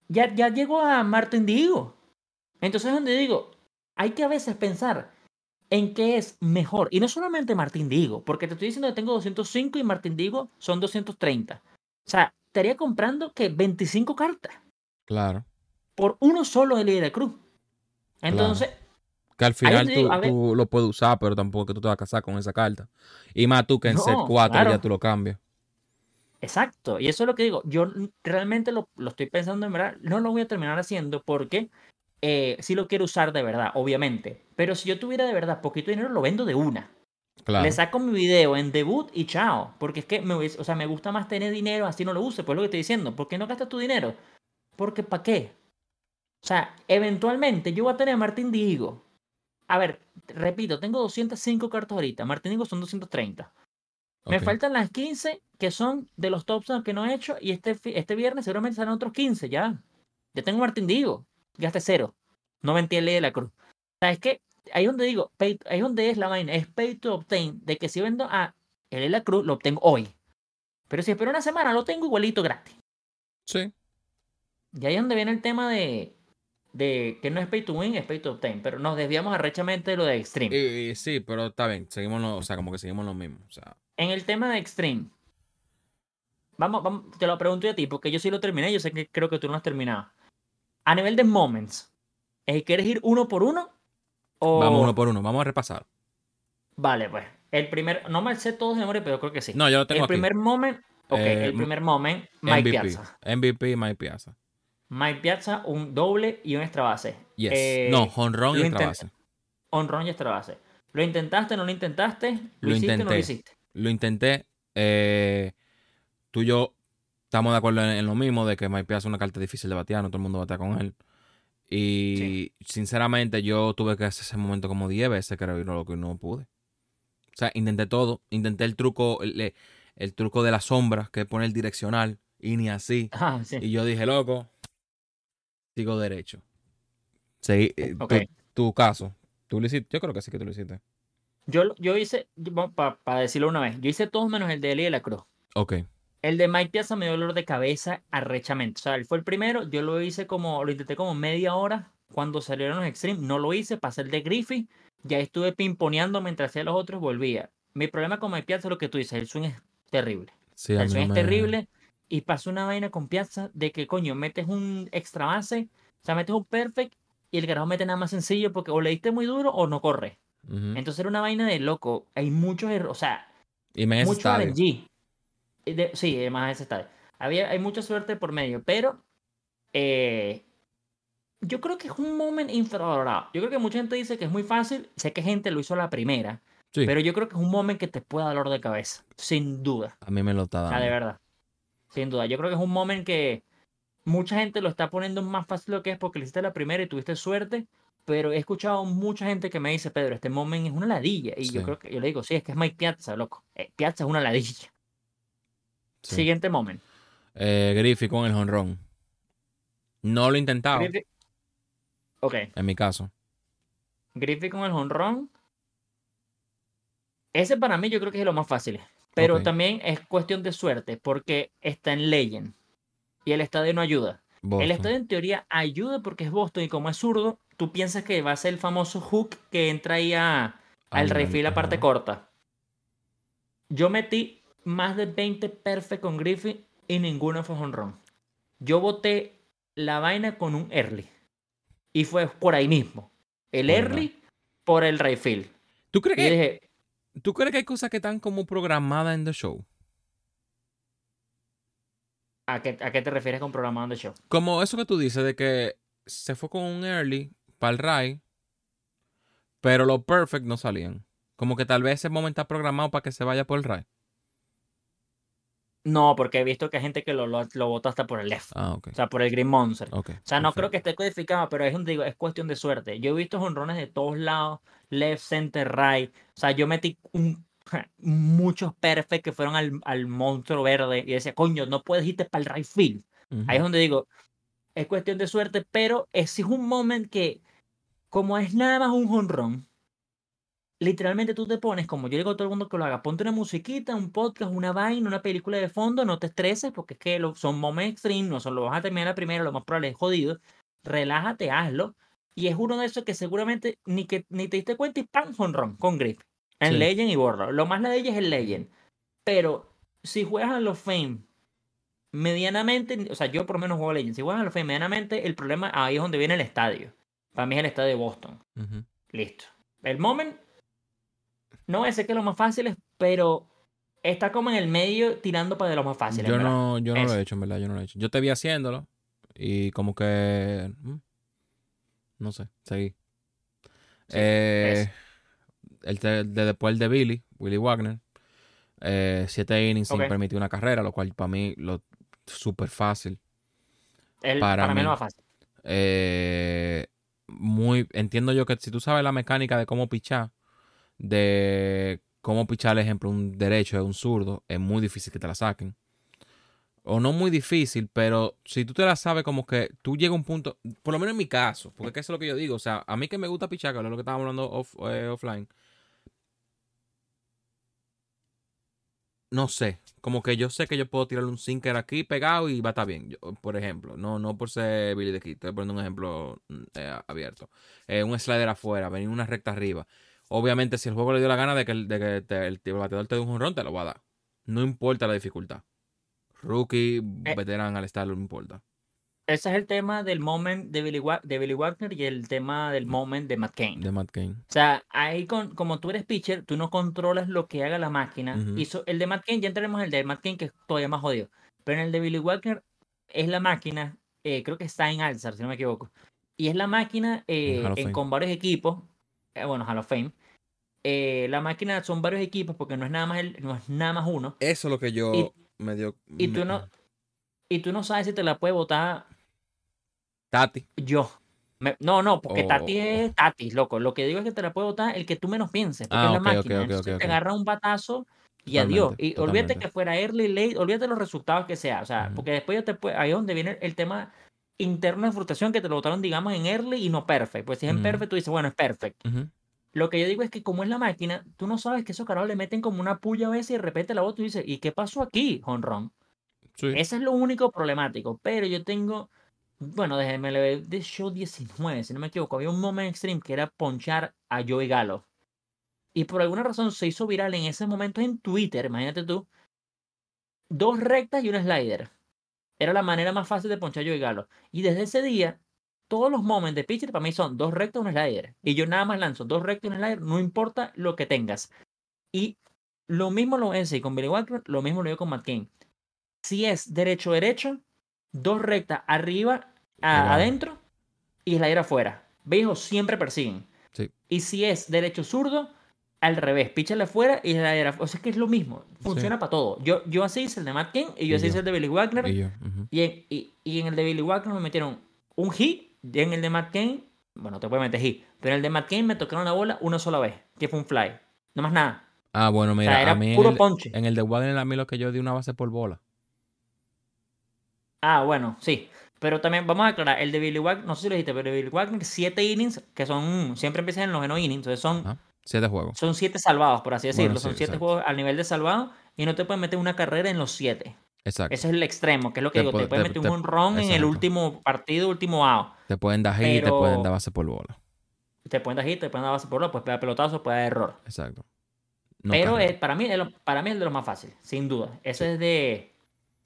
ya, ya llego a Martin Digo. Entonces es donde digo, hay que a veces pensar en qué es mejor. Y no solamente Martín Digo, porque te estoy diciendo que tengo 205 y Martín Digo son 230. O sea, estaría comprando que 25 cartas. Claro. Por uno solo de líder de cruz. Entonces. Que al final tú, lo puedes usar, pero tampoco que tú te vas a casar con esa carta. Y más tú que en set 4 ya tú lo cambias. Exacto. Y eso es lo que digo. Yo realmente lo, lo estoy pensando en verdad. No lo voy a terminar haciendo porque eh, si lo quiero usar de verdad, obviamente. Pero si yo tuviera de verdad poquito dinero, lo vendo de una. Claro. Le saco mi video en debut y chao. Porque es que me, o sea, me gusta más tener dinero así no lo use. Pues lo que estoy diciendo. ¿Por qué no gastas tu dinero? Porque ¿para qué? O sea, eventualmente yo voy a tener a Martín Diego. A ver, repito, tengo 205 cartas ahorita. Martín Diego son 230. Me Ok. faltan las 15 que son de los top que no he hecho. Y este, este viernes seguramente serán otros 15 ya. Ya tengo Martín Diego. Gaste cero. No vendí el de la cruz. O sea, es que ahí es donde digo, pay- ahí es donde es la vaina. Es pay to obtain. De que si vendo a el de la cruz, lo obtengo hoy. Pero si espero una semana, lo tengo igualito gratis. Sí. Y ahí es donde viene el tema de, de que no es pay to win, es pay to obtain. Pero nos desviamos arrechamente de lo de Extreme. Y, y sí, pero está bien. Seguimos lo, o sea, como que seguimos lo mismo. O sea, En el tema de Extreme. Vamos, vamos, te lo pregunto yo a ti, porque yo sí lo terminé, yo sé que creo que tú no has terminado. A nivel de moments, ¿eh, ¿quieres ir uno por uno? O... vamos uno por uno. Vamos a repasar. Vale, pues. El primer, no me sé todos de memoria, pero creo que sí. No, yo lo tengo el aquí. primer moment, ok, Eh, el primer moment, Mike MVP. Piazza. MVP Mike Piazza. Mike Piazza, un doble y un extra base. Yes. Eh, no, honrón y extra base. Honrón y extra base. ¿Lo intentaste, no lo intentaste? ¿Lo, Lo hiciste o no lo intenté. hiciste? Lo intenté. eh, tú y yo estamos de acuerdo en, en lo mismo, de que Piazza es una carta difícil de batear, no todo el mundo batea con él. Y sinceramente yo tuve que hacer ese momento como 10 veces, creo, y no, lo que no pude. O sea, intenté todo. Intenté el truco, el, el truco de la sombra, que pone el direccional, y ni así. Ah, sí. Y yo dije, loco, sigo derecho. Seguí, eh, tu- caso. ¿Tú lo hiciste? Yo creo que sí que tú lo hiciste. Yo, lo- yo hice, para decirlo una vez, yo hice todos menos el de Eli de la Cruz. Ok. El de Mike Piazza me dio dolor de cabeza arrechamente. O sea, él fue el primero, yo lo hice como, lo intenté como media hora cuando salieron los Extreme, no lo hice, pasé el de Griffey, ya estuve pimponeando mientras hacía los otros, volvía. Mi problema con Mike Piazza es lo que tú dices, el swing es terrible. Sí, el swing no es terrible y pasó una vaina con Piazza de que, coño, metes un extra base, o sea, metes un perfect y el carajo mete nada más sencillo porque o le diste muy duro o no corre. Entonces era una vaina de loco. Hay muchos errores, o sea, Y mucho. RNG. Eh, de- sí, además ese estadio. Había, hay mucha suerte por medio, pero eh, yo creo que es un moment infravalorado. Yo creo que mucha gente dice que es muy fácil. Sé que gente lo hizo la primera, Sí, pero yo creo que es un moment que te puede dar dolor de cabeza, sin duda. a mí me lo está O sea, dando. de verdad. Sin duda. Yo creo que es un moment que mucha gente lo está poniendo más fácil de lo que es porque lo hiciste la primera y tuviste suerte. Pero he escuchado mucha gente que me dice, Pedro, este moment es una ladilla. Y yo creo que yo le digo, sí, es que es Mike Piazza, loco. Eh, Piazza es una ladilla. Sí. Siguiente moment. Eh, Griffey con el honrón. No lo he intentado, Griffey- Ok, en mi caso. Griffey con el honrón. Ese para mí yo creo que es lo más fácil. Pero también es cuestión de suerte porque está en Legend. Y el estadio no ayuda. El estadio en teoría ayuda porque es Boston y como es zurdo, tú piensas que va a ser el famoso hook que entra ahí a- al refill a parte corta. Yo metí más de 20 perfect con Griffey y ninguno fue honrón. Yo boté la vaina con un early. Y fue por ahí mismo. El early por el refill. ¿Tú crees Y que, dije, ¿Tú crees que hay cosas que están como programadas en the show? ¿a qué, a qué te refieres con programando show? Como eso que tú dices de que se fue con un early para el Rai, pero los perfect no salían. Como que tal vez ese momento está programado para que se vaya por el Rai. No, porque he visto que hay gente que lo, lo, lo bota hasta por el left. Ah, ok. O sea, por el Green Monster. Ok. O sea, no perfecto. creo que esté codificado, pero es, un, digo, es cuestión de suerte. Yo he visto jonrones de todos lados, left, center, right. O sea, yo metí un, (laughs) muchos perfect que fueron al, al monstruo verde y decía, coño, no puedes irte para el right field. Ahí es donde digo, es cuestión de suerte, pero es, sí es un moment que, como es nada más un jonrón, literalmente tú te pones, como yo digo a todo el mundo que lo haga, ponte una musiquita, un podcast, una vaina, una película de fondo, no te estreses, porque es que lo- son momentos extreme, no son, lo vas a terminar la primera, lo más probable es jodido, relájate, hazlo, y es uno de esos que seguramente ni, que, ni te diste cuenta y ¡pam! jonrón, con grip, en Sí. Legend y borra. Lo más la de ella es el Legend, pero si juegas a los Fame medianamente, o sea, yo por lo menos juego Legend. Si juegas a los Fame medianamente, el problema ahí es donde viene el estadio. Para mí es el estadio de Boston. Listo. El moment, no voy a decir que es lo más fácil, pero está como en el medio tirando para de los más fáciles. Yo ¿verdad? no, yo no lo he hecho, en verdad, yo no lo he hecho. Yo te vi haciéndolo y como que... mm, No sé, seguí. Sí, Eh, el de, de después el de Billy, Willy Wagner. Eh, siete innings sin Ok. permitir una carrera, lo cual para mí lo súper fácil. El- Para para, mí mí. es lo más fácil. Eh, muy, entiendo yo que si tú sabes la mecánica de cómo pichar, de cómo pichar, ejemplo, un derecho de un zurdo, es muy difícil que te la saquen. O no muy difícil, pero si tú te la sabes, como que tú llegas a un punto, por lo menos en mi caso, porque eso es lo que yo digo, o sea, a mí que me gusta pichar, que es lo que estábamos hablando eh, offline, no sé, como que yo sé que yo puedo tirarle un sinker aquí pegado y va a estar bien, yo- por ejemplo, no, no por ser Billy the Kid, estoy poniendo un ejemplo mm, eh, abierto. Eh, un slider afuera, venir una recta arriba. Obviamente, si el juego le dio la gana de que, el- de que te- el, el bateador te dé un jonrón, te lo va a dar. No importa la dificultad. Rookie, Eh. veterano al estar, no importa. Ese es el tema del moment de Billy, Wa- de Billy Wagner y el tema del moment de Matt Cain. De Matt Cain. O sea, ahí con, como tú eres pitcher, tú no controlas lo que haga la máquina. Y so- el de Matt Cain, ya entraremos en el de Matt Cain, que es todavía más jodido. Pero en el de Billy Wagner es la máquina, eh, creo que está en Alzar, si no me equivoco. Y es la máquina eh, en- con varios equipos. eh, bueno, Hall of Fame. Eh, la máquina son varios equipos porque no es nada más, el- no es nada más uno. Eso es lo que yo Y- me dio. Y tú no, y tú no sabes si te la puede botar Tati. yo. Me- no, no, porque O- Tati es Tati, loco. Lo que digo es que te la puede botar el que tú menos pienses, porque Ah, es la máquina. ok, Entonces ok, te agarra un batazo y adiós. Totalmente, Y olvídate que fuera early, late, olvídate los resultados que sea. O sea, porque después ya te puede, ahí es donde viene el tema interno de frustración que te lo botaron, digamos, en early y no perfect. Pues si es en perfect, tú dices, bueno, es perfect. Lo que yo digo es que como es la máquina, tú no sabes que esos carajos le meten como una puya a veces y de repente la bota y dices, ¿y qué pasó aquí, honrón? Sí. Ese es lo único problemático. Pero yo tengo, bueno, desde MLB de Show 19, si no me equivoco, había un moment extreme que era ponchar a Joey Galo. Y por alguna razón se hizo viral en ese momento en Twitter, imagínate tú, dos rectas y un slider. Era la manera más fácil de ponchar a Joey Galo. Y desde ese día, todos los moments de pitcher para mí son dos rectas y un slider. Y yo nada más lanzo dos rectas y un slider, no importa lo que tengas. Y lo mismo lo decir con Billy Wagner, lo mismo lo digo con Matt Cain. Si es derecho-derecho, dos rectas arriba, a- adentro y slider afuera. Viejos siempre persiguen. Sí. Y si es derecho-zurdo, al revés, píchale afuera y slider afuera. O sea, que es lo mismo. Funciona para todo. Yo, yo así hice el de Matt Cain y yo Y así hice yo. el de Billy Wagner. Y yo. ujú. Y en, y, y en el de Billy Wagner me metieron un hit. En el de Matt Cain, bueno, te puede meter hit. Pero en el de Matt Cain me tocaron la bola una sola vez, que fue un fly. No más nada. Ah, bueno, O mira, sea, era a mí en puro el, ponche. en el de Wagner a mí lo que yo di una base por bola. Ah, bueno, sí. Pero también vamos a aclarar, el de Billy Wagner, no sé si lo dijiste, pero de Billy Wagner, siete innings, que son, siempre empiezan en los noveno innings, entonces son, Ajá. Siete juegos. son siete salvados, por así decirlo. Bueno, son siete exacto. juegos al nivel de salvado y no te pueden meter una carrera en los siete. Exacto. Ese es el extremo, que es lo que Te digo, te pueden te- meter te- un honrón en el último partido, último out. Te pueden dar hit y te pueden dar base por bola. Te pueden dar hit, te pueden dar base por bola, pues pegar pelotazo, puede dar error. Exacto. No Pero para, mí, es lo- para mí es de los más fáciles, sin duda. Ese es de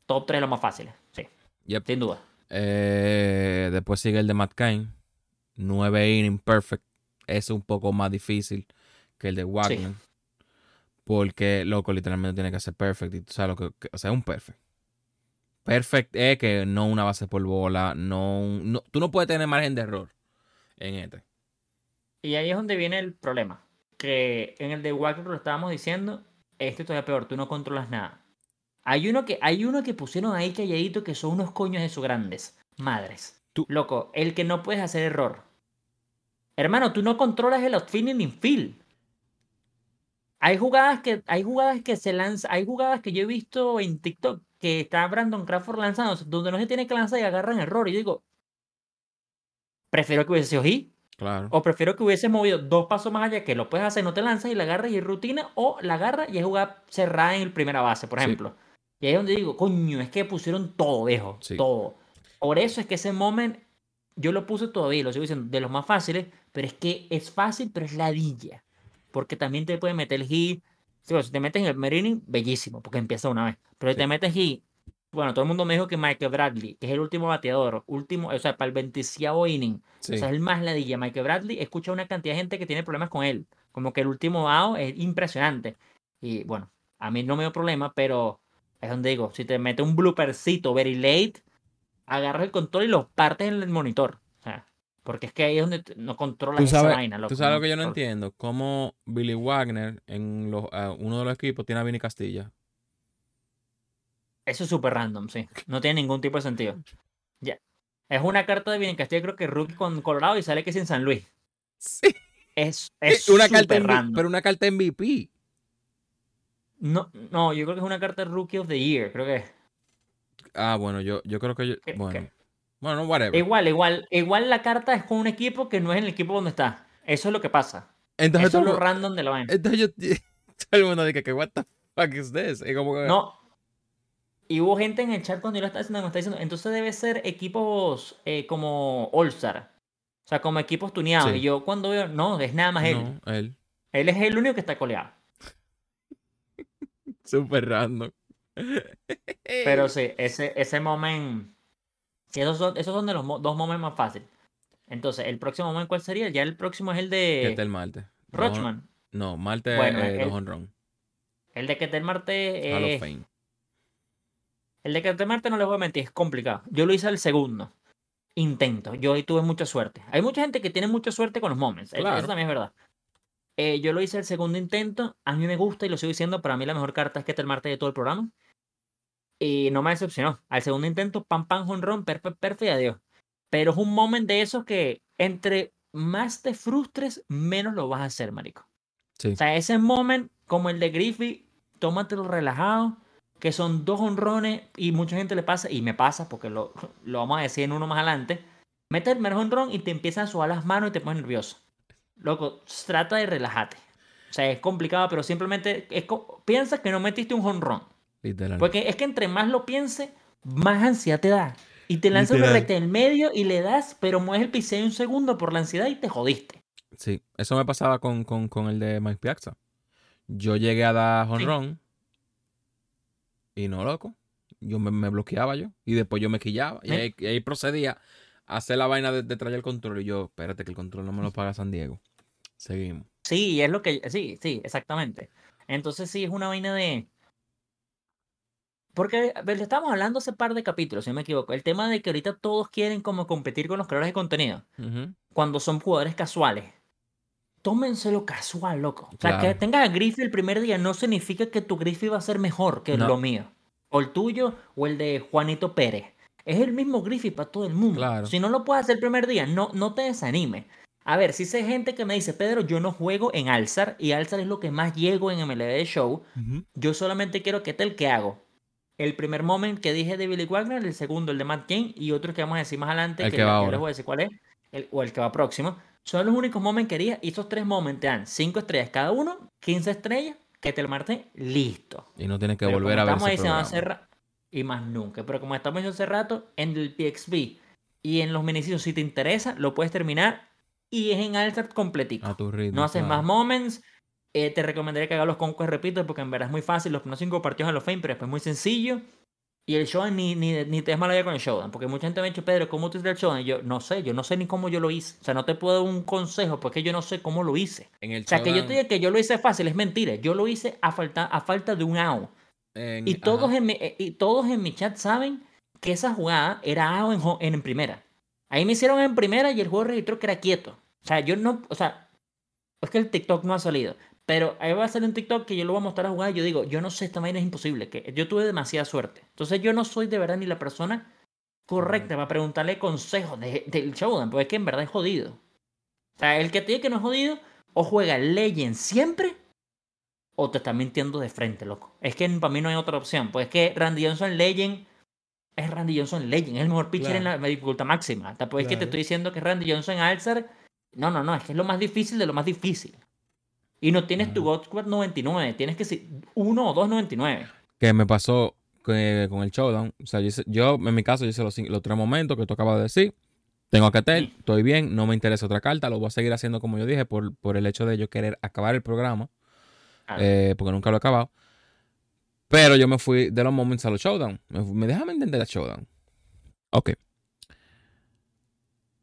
top 3 de los más fáciles, sí, Yep. sin duda. Eh, después sigue el de Matt Cain. 9 innings perfect. Es un poco más difícil que el de Wagner. Porque, loco, literalmente tiene que ser perfect. Y tú sabes lo que, que- O sea, es un perfect. Perfect es que no una base por bola. No, no- tú no puedes tener margen de error en este. Y ahí es donde viene el problema. Que en el de Wagner lo estábamos diciendo, este todavía peor, tú no controlas nada. Hay uno que, hay uno que pusieron ahí calladito que son unos coños de sus grandes. Madres. Tú- Loco, el que no puedes hacer error. Hermano, tú no controlas el outfield ni infield. Hay jugadas que, hay jugadas que se lanzan, hay jugadas que yo he visto en TikTok que está Brandon Crawford lanzando, donde no se tiene que lanzar y agarran error. Y yo digo, prefiero que hubiese sido. Claro. O prefiero que hubiese movido dos pasos más allá, que lo puedes hacer, no te lanzas y la agarras y es rutina, o la agarras y es jugada cerrada en el primera base, por Sí. ejemplo. Y ahí es donde digo, coño, es que pusieron todo, viejo. Sí. Todo. Por eso es que ese moment, yo lo puse todavía, lo sigo diciendo, de los más fáciles, pero es que es fácil, pero es ladilla. Porque también te puede meter el hit. Si te metes en el Merining, bellísimo, porque empieza una vez. Pero si Sí. te metes hit, bueno, todo el mundo me dijo que Michael Bradley, que es el último bateador, último, o sea, para el 20 inning, Sí. o sea, es el más ladilla. Michael Bradley, escucha una cantidad de gente que tiene problemas con él. Como que el último out es impresionante. Y bueno, a mí no me dio problema, pero es donde digo, si te mete un bloopercito very late, agarras el control y lo partes en el monitor. Porque es que ahí es donde no controlas Tú esa vaina, loco. tú sabes lo que yo no entiendo. Cómo Billy Wagner en los, uno de los equipos tiene a Vini Castilla. Eso es súper random, sí. No tiene ningún tipo de sentido. Ya. Es una carta de Bien Castillo, creo que rookie con Colorado y sale que es en San Luis. Sí. Es, es una carta random. pero una carta MVP. No, no, yo creo que es una carta Rookie of the Year, creo que es. Ah, bueno, yo, yo creo que yo. ¿Qué- Bueno. Bueno, whatever. Igual, igual, igual la carta es con un equipo que no es en el equipo donde está. Eso es lo que pasa. Entonces, Eso es lo random de la vaina. entonces yo. (laughs) Todo el mundo dice que, what the fuck is this? Y como que. No. Y hubo gente en el chat cuando yo lo estaba haciendo, me está diciendo, entonces debe ser equipos eh, como All-Star. O sea, como equipos tuneados. Sí. Y yo cuando veo, no, es nada más él. No, él. Él es el único que está coleado. (laughs) Súper random. Pero (laughs) sí, ese, ese moment. Sí, esos son, esos son de los dos momentos más fáciles. Entonces, ¿el próximo moment cuál sería? Ya el próximo es el ¿Qué de tal Marte? Rochman. No, Marte Bueno, eh, el-. El de Ketel Marte. Hall eh, of Fame. el de Ketel Marte no les voy a mentir, es complicado. Yo lo hice al segundo. Intento. Yo ahí tuve mucha suerte. Hay mucha gente que tiene mucha suerte con los moments. eh, Claro. Eso también es verdad. Eh, yo lo hice el segundo intento. A mí me gusta y lo sigo diciendo. Para mí la mejor carta es Ketel Marte de todo el programa. Y no me decepcionó. Al segundo intento, pam, pam, honrón, perfecto, perfecto, adiós. Pero es un moment de esos que entre más te frustres, menos lo vas a hacer, marico. Sí. O sea, ese moment, como el de Griffey, tómatelo relajado, que son dos honrones y mucha gente le pasa, y me pasa porque lo, lo vamos a decir en uno más adelante. Mete el primer honrón y te empiezan a sudar las manos y te pones nervioso. Loco, trata de relajarte. O sea, es complicado, pero simplemente es piensa que no metiste un honrón. Literal. Porque es que entre más lo pienses, más ansiedad te da. Y te lanza una Literal. recta en medio y le das, pero mueves el piseo un segundo por la ansiedad y te jodiste. Sí, eso me pasaba con, con, con el de Mike Piazza. Yo llegué a dar Sí. honrón y no, loco. Yo me, me bloqueaba yo y después yo me quillaba y Sí. ahí, y ahí procedía a hacer la vaina de, de traer el control y yo, espérate que el control no me lo paga San Diego. Seguimos. Sí, es lo que. Sí, sí, exactamente. Entonces sí, es una vaina de. Porque le estamos hablando hace par de capítulos, si no me equivoco. El tema de que ahorita todos quieren como competir con los creadores de contenido. Cuando son jugadores casuales. Tómenselo casual, loco. O sea, que tengas a Griffey el primer día no significa que tu Griffey va a ser mejor que No. lo mío. O el tuyo o el de Juanito Pérez. Es el mismo Griffey para todo el mundo. Claro. Si no lo puedes hacer el primer día, no, no te desanimes. A ver, si sé gente que me dice, Pedro, yo no juego en Alzar y Alzar es lo que más llego en MLB Show. Yo solamente quiero que tal que hago. El primer moment que dije de Billy Wagner, el segundo el de Matt Kane y otro que vamos a decir más adelante, El que, que va ahora. les voy a decir cuál es, el- o el que va próximo. Son los únicos moments que haría y esos tres moments te dan 5 estrellas cada uno, 15 estrellas, que te el martes, listo. Y no tienes que Pero volver a ver estamos ese diciendo programa. hace ra- y más nunca. Pero como estamos diciendo hace rato, en el PXB y en los beneficios, si te interesa, lo puedes terminar y es en Alzar completico. A tu ritmo. No haces claro. más moments. Eh, te recomendaría que hagas los conquests, repito, porque en verdad es muy fácil. Los primeros cinco partidos en los Fame, pero después es muy sencillo. Y el showdown ni, ni, ni te des mala idea con el showdown. Porque mucha gente me ha dicho, Pedro, ¿cómo tú hiciste el showdown? Y yo no sé, yo no sé ni cómo yo lo hice. O sea, no te puedo dar un consejo porque yo no sé cómo lo hice. En el O sea, que yo te diga que yo lo hice fácil es mentira. Yo lo hice a falta, a falta de un out. en- Y todos, ajá. en mi, eh, y todos en mi chat saben que esa jugada era out en, en primera. Ahí me hicieron en primera y el juego registró que era quieto. O sea, yo no, o sea, es que el TikTok no ha salido. Pero ahí va a salir un TikTok que yo lo voy a mostrar a jugar y yo digo, yo no sé, esta vaina es imposible. Que yo tuve demasiada suerte. Entonces yo no soy de verdad ni la persona correcta para preguntarle consejos de- del showdown. Porque es que en verdad es jodido. O sea, el que te diga que no es jodido, o juega Legend siempre, o te está mintiendo de frente, loco. Es que para mí no hay otra opción. Pues es que Randy Johnson Legend es Randy Johnson Legend, es el mejor pitcher en la dificultad máxima. Tampoco es que te Claro. estoy diciendo que Randy Johnson Alzar. No, no, no, es que es lo más difícil de lo más difícil. Y no tienes tu God Squad 99, tienes que ser uno o dos 99. que me pasó que- con el showdown. O sea, yo, hice- yo, en mi caso, yo hice los, los tres momentos que tú acabas de decir. Tengo a Catel, Sí. estoy bien, no me interesa otra carta, lo voy a seguir haciendo como yo dije, por, por el hecho de yo querer acabar el programa, Ah, eh, porque nunca lo he acabado. Pero yo me fui de los moments a los showdown. Me, me déjame entender el showdown. Ok.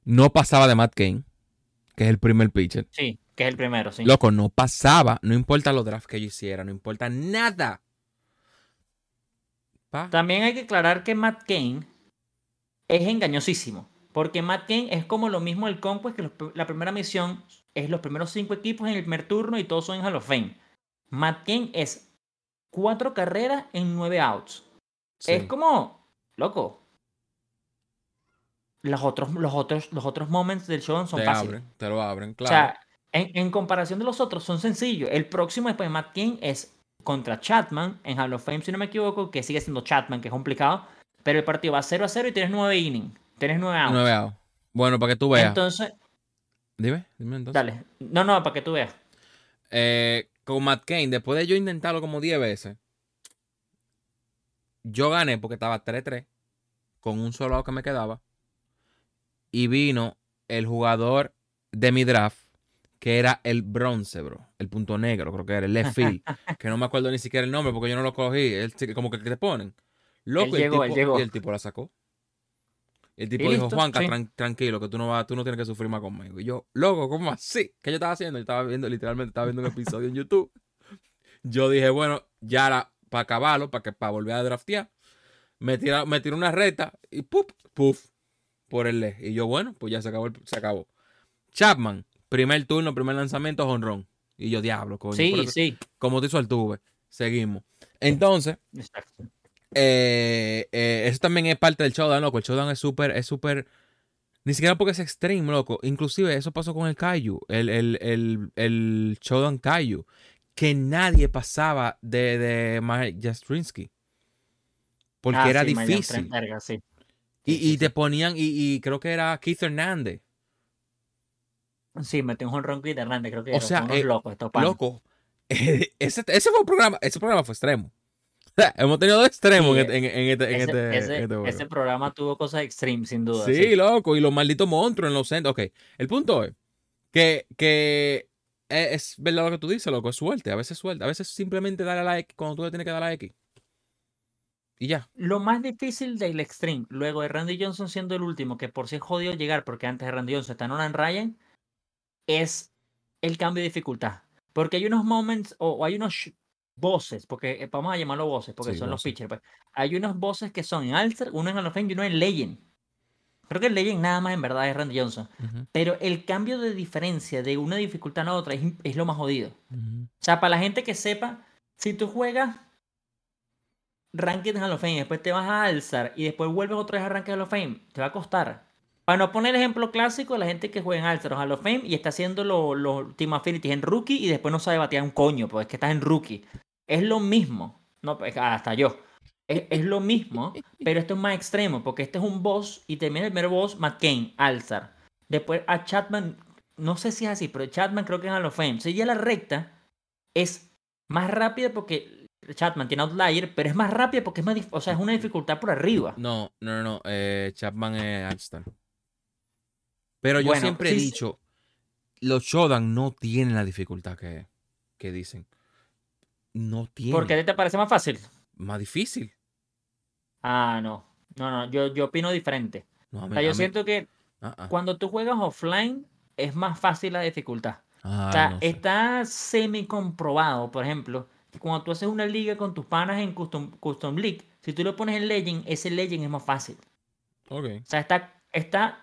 No pasaba de Matt Kane, que es el primer pitcher. sí, que es el primero, sí. Loco, no pasaba. No importa los drafts que yo hiciera, no importa nada. Pa. También hay que aclarar que Matt Kane es engañosísimo. Porque Matt Kane es como lo mismo el Conquest, que los- la primera misión es los primeros cinco equipos en el primer turno y todos son en Hall of Fame. Matt Kane es cuatro carreras en nueve outs. Es como, loco. Los otros, los otros, los otros moments del show son te fáciles. abren, te lo abren, O claro. sea, en, en comparación de los otros, son sencillos. El próximo después de Matt King es contra Chatman en Hall of Fame, si no me equivoco, que sigue siendo Chatman, que es complicado. Pero el partido va 0 a 0 y tienes 9 innings. Tienes 9 outs. Nueve outs. Bueno, para que tú veas. Entonces, dime, dime entonces. dale. No, no, para que tú veas. Eh, con Matt Kane, después de yo intentarlo como 10 veces, yo gané porque estaba 3-3 con un solo out que me quedaba. Y vino el jugador de mi draft, que era el bronce, bro. El punto negro, creo que era el left (laughs) field. que no me acuerdo ni siquiera el nombre porque yo no lo cogí. El, como que te ponen. Loco, Él el él tipo- llegó. Y el tipo la sacó. El tipo dijo, listo, Juanca, sí. tran- tranquilo, que tú no vas, tú no tienes que sufrir más conmigo. Y yo, loco, ¿cómo así? ¿Qué yo estaba haciendo? Yo estaba viendo, literalmente, estaba viendo un episodio en YouTube. Yo dije, bueno, ya para acabarlo, para que para volver a draftear. Me tiré, me tiré una reta y puf, puf, por el ley. Y yo, bueno, pues ya se acabó, el- se acabó. Chapman, primer turno, primer lanzamiento, honrón. Y yo, diablo, coño. Sí, eso- sí. Como te hizo el tuve. Seguimos. Entonces, eh, eh, eso también es parte del showdown, loco. El showdown es súper, es súper. Ni siquiera porque es extreme, loco. Inclusive eso pasó con el Kaiju, el, el, el, el showdown Kaiju. Que nadie pasaba de, de Mike Jastrinsky. Porque Ah, era sí, difícil. Trent, verga, sí. Y, y te ponían, y, y creo que era Keith Hernández. Sí, metió un jonrón Chris Hernández, creo que O sea, unos eh, locos estos. Loco. (laughs) ese, ese fue un programa, ese programa fue extremo. (laughs) Hemos tenido dos extremos Sí, en, en- en este, en Ese, este- ese- en este juego. ese programa tuvo cosas extreme, sin duda. Sí, sí. loco, y los malditos monstruos en los centros. Ok, el punto es que, que es, es verdad lo que tú dices, loco, es suerte, a veces suerte, a veces simplemente darle a la X cuando tú le tienes que dar a la X. Y ya. Lo más difícil del Extreme, luego de Randy Johnson siendo el último, que por si es jodido llegar, porque antes de Randy Johnson está Nolan Ryan, es el cambio de dificultad. Porque hay unos moments, o, o hay unos voces, porque eh, vamos a llamarlo voces, porque Sí, son los pitchers. Pues. Hay unos voces que son en Alter, uno en Hall y uno en Legend. Creo que el Legend nada más en verdad es Randy Johnson. Pero el cambio de diferencia de una dificultad a otra es, es lo más jodido. O sea, para la gente que sepa, si tú juegas Ranked Hall of Fame, después te vas a alzar y después vuelves otra vez a Ranked Hall of Fame, te va a costar. Para no poner el ejemplo clásico, la gente que juega en Alzar o Hall of Fame y está haciendo los los Team Affinities en Rookie y después no sabe batear un coño, pues es que estás en Rookie. Es lo mismo. No, pues, hasta yo. Es, es lo mismo, pero esto es más extremo, porque este es un boss y termina el primer boss, McCain, Alzar. Después a Chatman, no sé si es así, pero Chatman creo que es Hall of Fame. Si ya la recta es más rápida porque Chatman tiene outlier, pero es más rápida porque es más, o sea, es una dificultad por arriba. No, no, no, eh, Chapman es All-Star. Pero yo Bueno, siempre he sí, dicho, los Shodan no tienen la dificultad que, que dicen. No tienen. ¿Por qué te parece más fácil? Más difícil. Ah, no. No, no, yo, yo opino diferente. No, O sea, yo siento que ah, ah. cuando tú juegas offline es más fácil la dificultad. Ah, O sea, no sé. está semi comprobado, por ejemplo, que cuando tú haces una liga con tus panas en Custom, Custom League, si tú lo pones en Legend, ese Legend es más fácil. Ok. O sea, está, está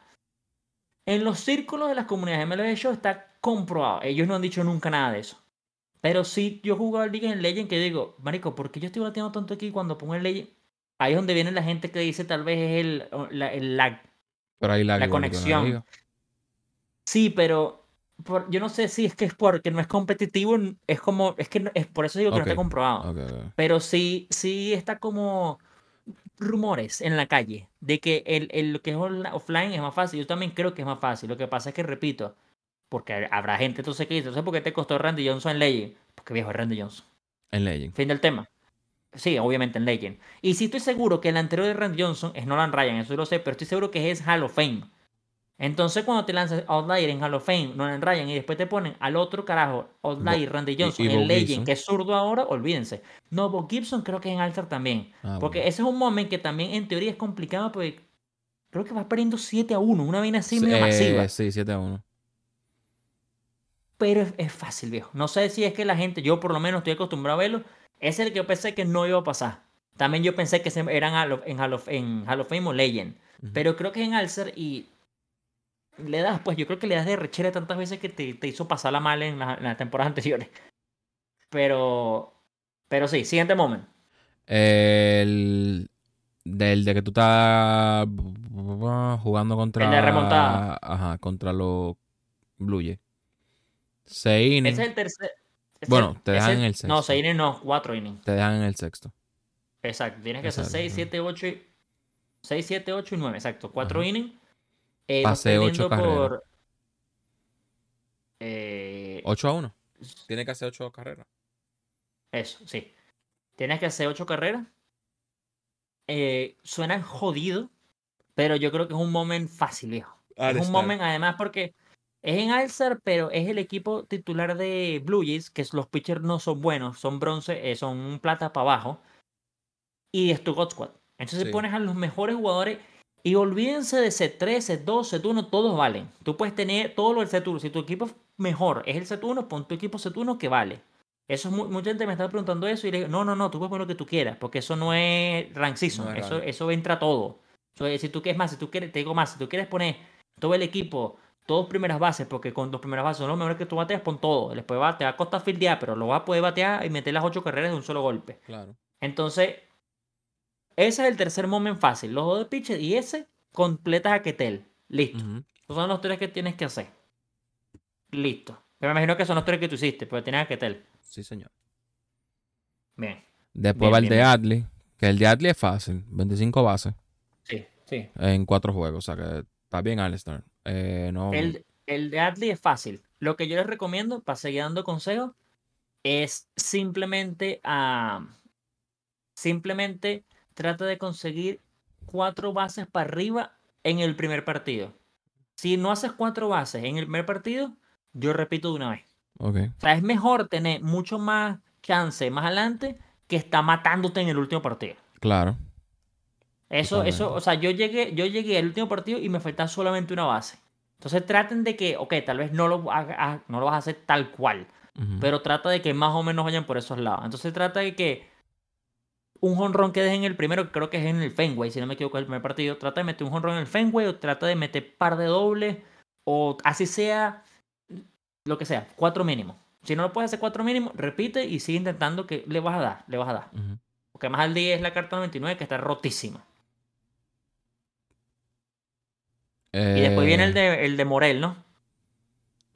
en los círculos de las comunidades de MLB Show está comprobado. Ellos no han dicho nunca nada de eso. Pero sí, yo jugado ligas en Legend que digo, Marico, ¿por qué yo estoy bateando tanto aquí cuando pongo el Legend? Ahí es donde viene la gente que dice tal vez es el, la- el lag. Pero ahí la, La conexión. Sí, pero por- yo no sé si es que es porque no es competitivo, es como, es que no- es por eso digo que no Ok, está comprobado. Ok, ok. Pero sí, sí está como rumores en la calle de que el, el lo que es offline es más fácil. Yo también creo que es más fácil. Lo que pasa es que, repito, porque habrá gente entonces que dice, entonces ¿por qué te costó Randy Johnson en Legend? Porque viejo es Randy Johnson. En Legend. Fin del tema. Sí, obviamente en Legend. Y sí estoy seguro que el anterior de Randy Johnson es Nolan Ryan, eso lo sé, pero estoy seguro que es Hall of Fame. Entonces cuando te lanzas Outlier en Hall of Fame, Nolan Ryan, y después te ponen al otro carajo, Outlier, Randy Johnson, y en Legend, Gibson. que es zurdo ahora, olvídense. No, Bob Gibson creo que es en Altar también. Ah, Porque bueno. ese es un momento que también en teoría es complicado porque creo que va perdiendo 7 a 1, una vaina así Sí, medio eh, masiva. Sí, 7 a 1. Pero es, es fácil, viejo. No sé si es que la gente, yo por lo menos estoy acostumbrado a verlo, es el que yo pensé que no iba a pasar. También yo pensé que eran Hall of- en, Hall of, en Hall of Fame o Legend. Pero creo que es en Alcer y le das, pues yo creo que le das de rechera tantas veces que te, te hizo pasarla mal en, la- en las temporadas anteriores. Pero, pero sí, siguiente moment. El del de que tú estás jugando contra. El de remontada. Ajá, contra los Blue Jays. Seis innings. Ese es el tercer. Bueno, te dejan en el No, sexto. 6 innings no, 4 innings. Te dejan en el sexto. Exacto, tienes que hacer Exacto, 6, ajá. 7, 8 y 6, 7, 8 y 9, exacto. 4 Ajá. innings. Eh, ocho perdiendo carreras. por, eh, 8 a 1. Tiene que hacer 8 carreras. Eso, sí. Tienes que hacer 8 carreras. Eh, suena jodido, pero yo creo que es un moment fácil, viejo. es un moment, además, porque es en Alzar, pero es el equipo titular de Blue Jays, que los pitchers no son buenos, son bronce, eh, son plata para abajo. Y es tu God Squad. Entonces Sí. pones a los mejores jugadores y olvídense de C3, C2, C1, todos valen. Tú puedes tener todo lo del C1. Si tu equipo es mejor es el C1, pon tu equipo C1 que vale. Eso es mu- mucha gente me está preguntando eso y le digo, no, no, no, tú puedes poner lo que tú quieras, porque eso no es rank season, No es eso, rank. eso entra todo. So, eh, si tú quieres más, si tú quieres, te digo más, si tú quieres poner todo el equipo, todos primeras bases, porque con dos primeras bases son los mejores que tú bateas, pon todo. Después va, te va a costar fildear, pero lo vas a poder batear y meter las ocho carreras de un solo golpe. Claro. Entonces, ese es el tercer moment fácil. Los dos de pitcher y ese completas a Ketel. Listo. Ujú. Esos son los tres que tienes que hacer. Listo. Pero me imagino que son los tres que tú hiciste, pero tienes a Ketel. Sí, señor. Bien. Después Bien, va el bien, de. Adley. Que el de Adley es fácil. 25 bases Sí, sí. en 4 juegos. O sea que está bien Alistair. Eh, no, El, el de Adley es fácil. Lo que yo les recomiendo, para seguir dando consejos, es simplemente ah, simplemente trata de conseguir cuatro bases para arriba en el primer partido. Si no haces cuatro bases en el primer partido, yo repito de una vez. Ok. O sea, es mejor tener mucho más chance más adelante que estar matándote en el último partido. Claro. Eso, eso, o sea, yo llegué, yo llegué al último partido y me faltaba solamente una base. Entonces traten de que, ok, tal vez no lo, haga- no lo vas a hacer tal cual, pero trata de que más o menos vayan por esos lados. Entonces trata de que un jonrón que dejen el primero, que creo que es en el Fenway, si no me equivoco, el primer partido, trata de meter un jonrón en el Fenway o trata de meter par de dobles o así sea lo que sea, cuatro mínimo. Si no lo puedes hacer cuatro mínimo, repite y sigue intentando que le vas a dar, le vas a dar. Porque más al día es la carta 99 que está rotísima. Y después viene el Eh, de, el de Morel, ¿no?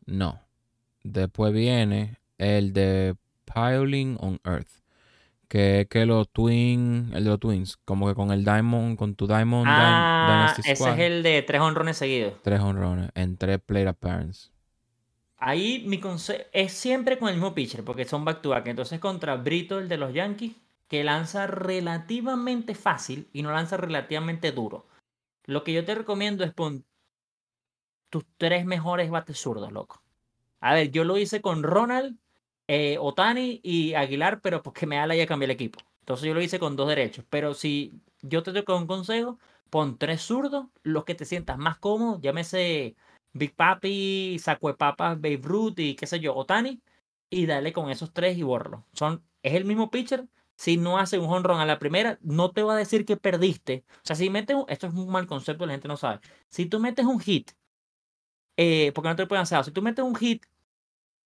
No. Después viene el de Piling on Earth. Que es que los Twins, el de los Twins, como que con el Diamond, con tu Diamond Ah, Dynasty ese Squad, es el de tres honrones seguidos. tres honrones en tres plate appearance. Ahí mi consejo es siempre con el mismo pitcher, porque son back to back. Entonces contra Brito, el de los Yankees, que lanza relativamente fácil y no lanza relativamente duro. Lo que yo te recomiendo es pon tus tres mejores bates zurdos, loco. A ver, yo lo hice con Ronald, eh, Otani y Aguilar, pero porque me da la ya cambié el equipo. Entonces yo lo hice con dos derechos. Pero si yo te doy un consejo, pon tres zurdos, los que te sientas más cómodo, llámese Big Papi, Saco de Papas, Babe Ruth y qué sé yo, Otani, y dale con esos tres y bórralo. Son, es el mismo pitcher. Si no hace un home run a la primera, no te va a decir que perdiste. O sea, si metes un, esto es un mal concepto, la gente no sabe. Si tú metes un hit, eh, porque no te lo pueden hacer, si tú metes un hit,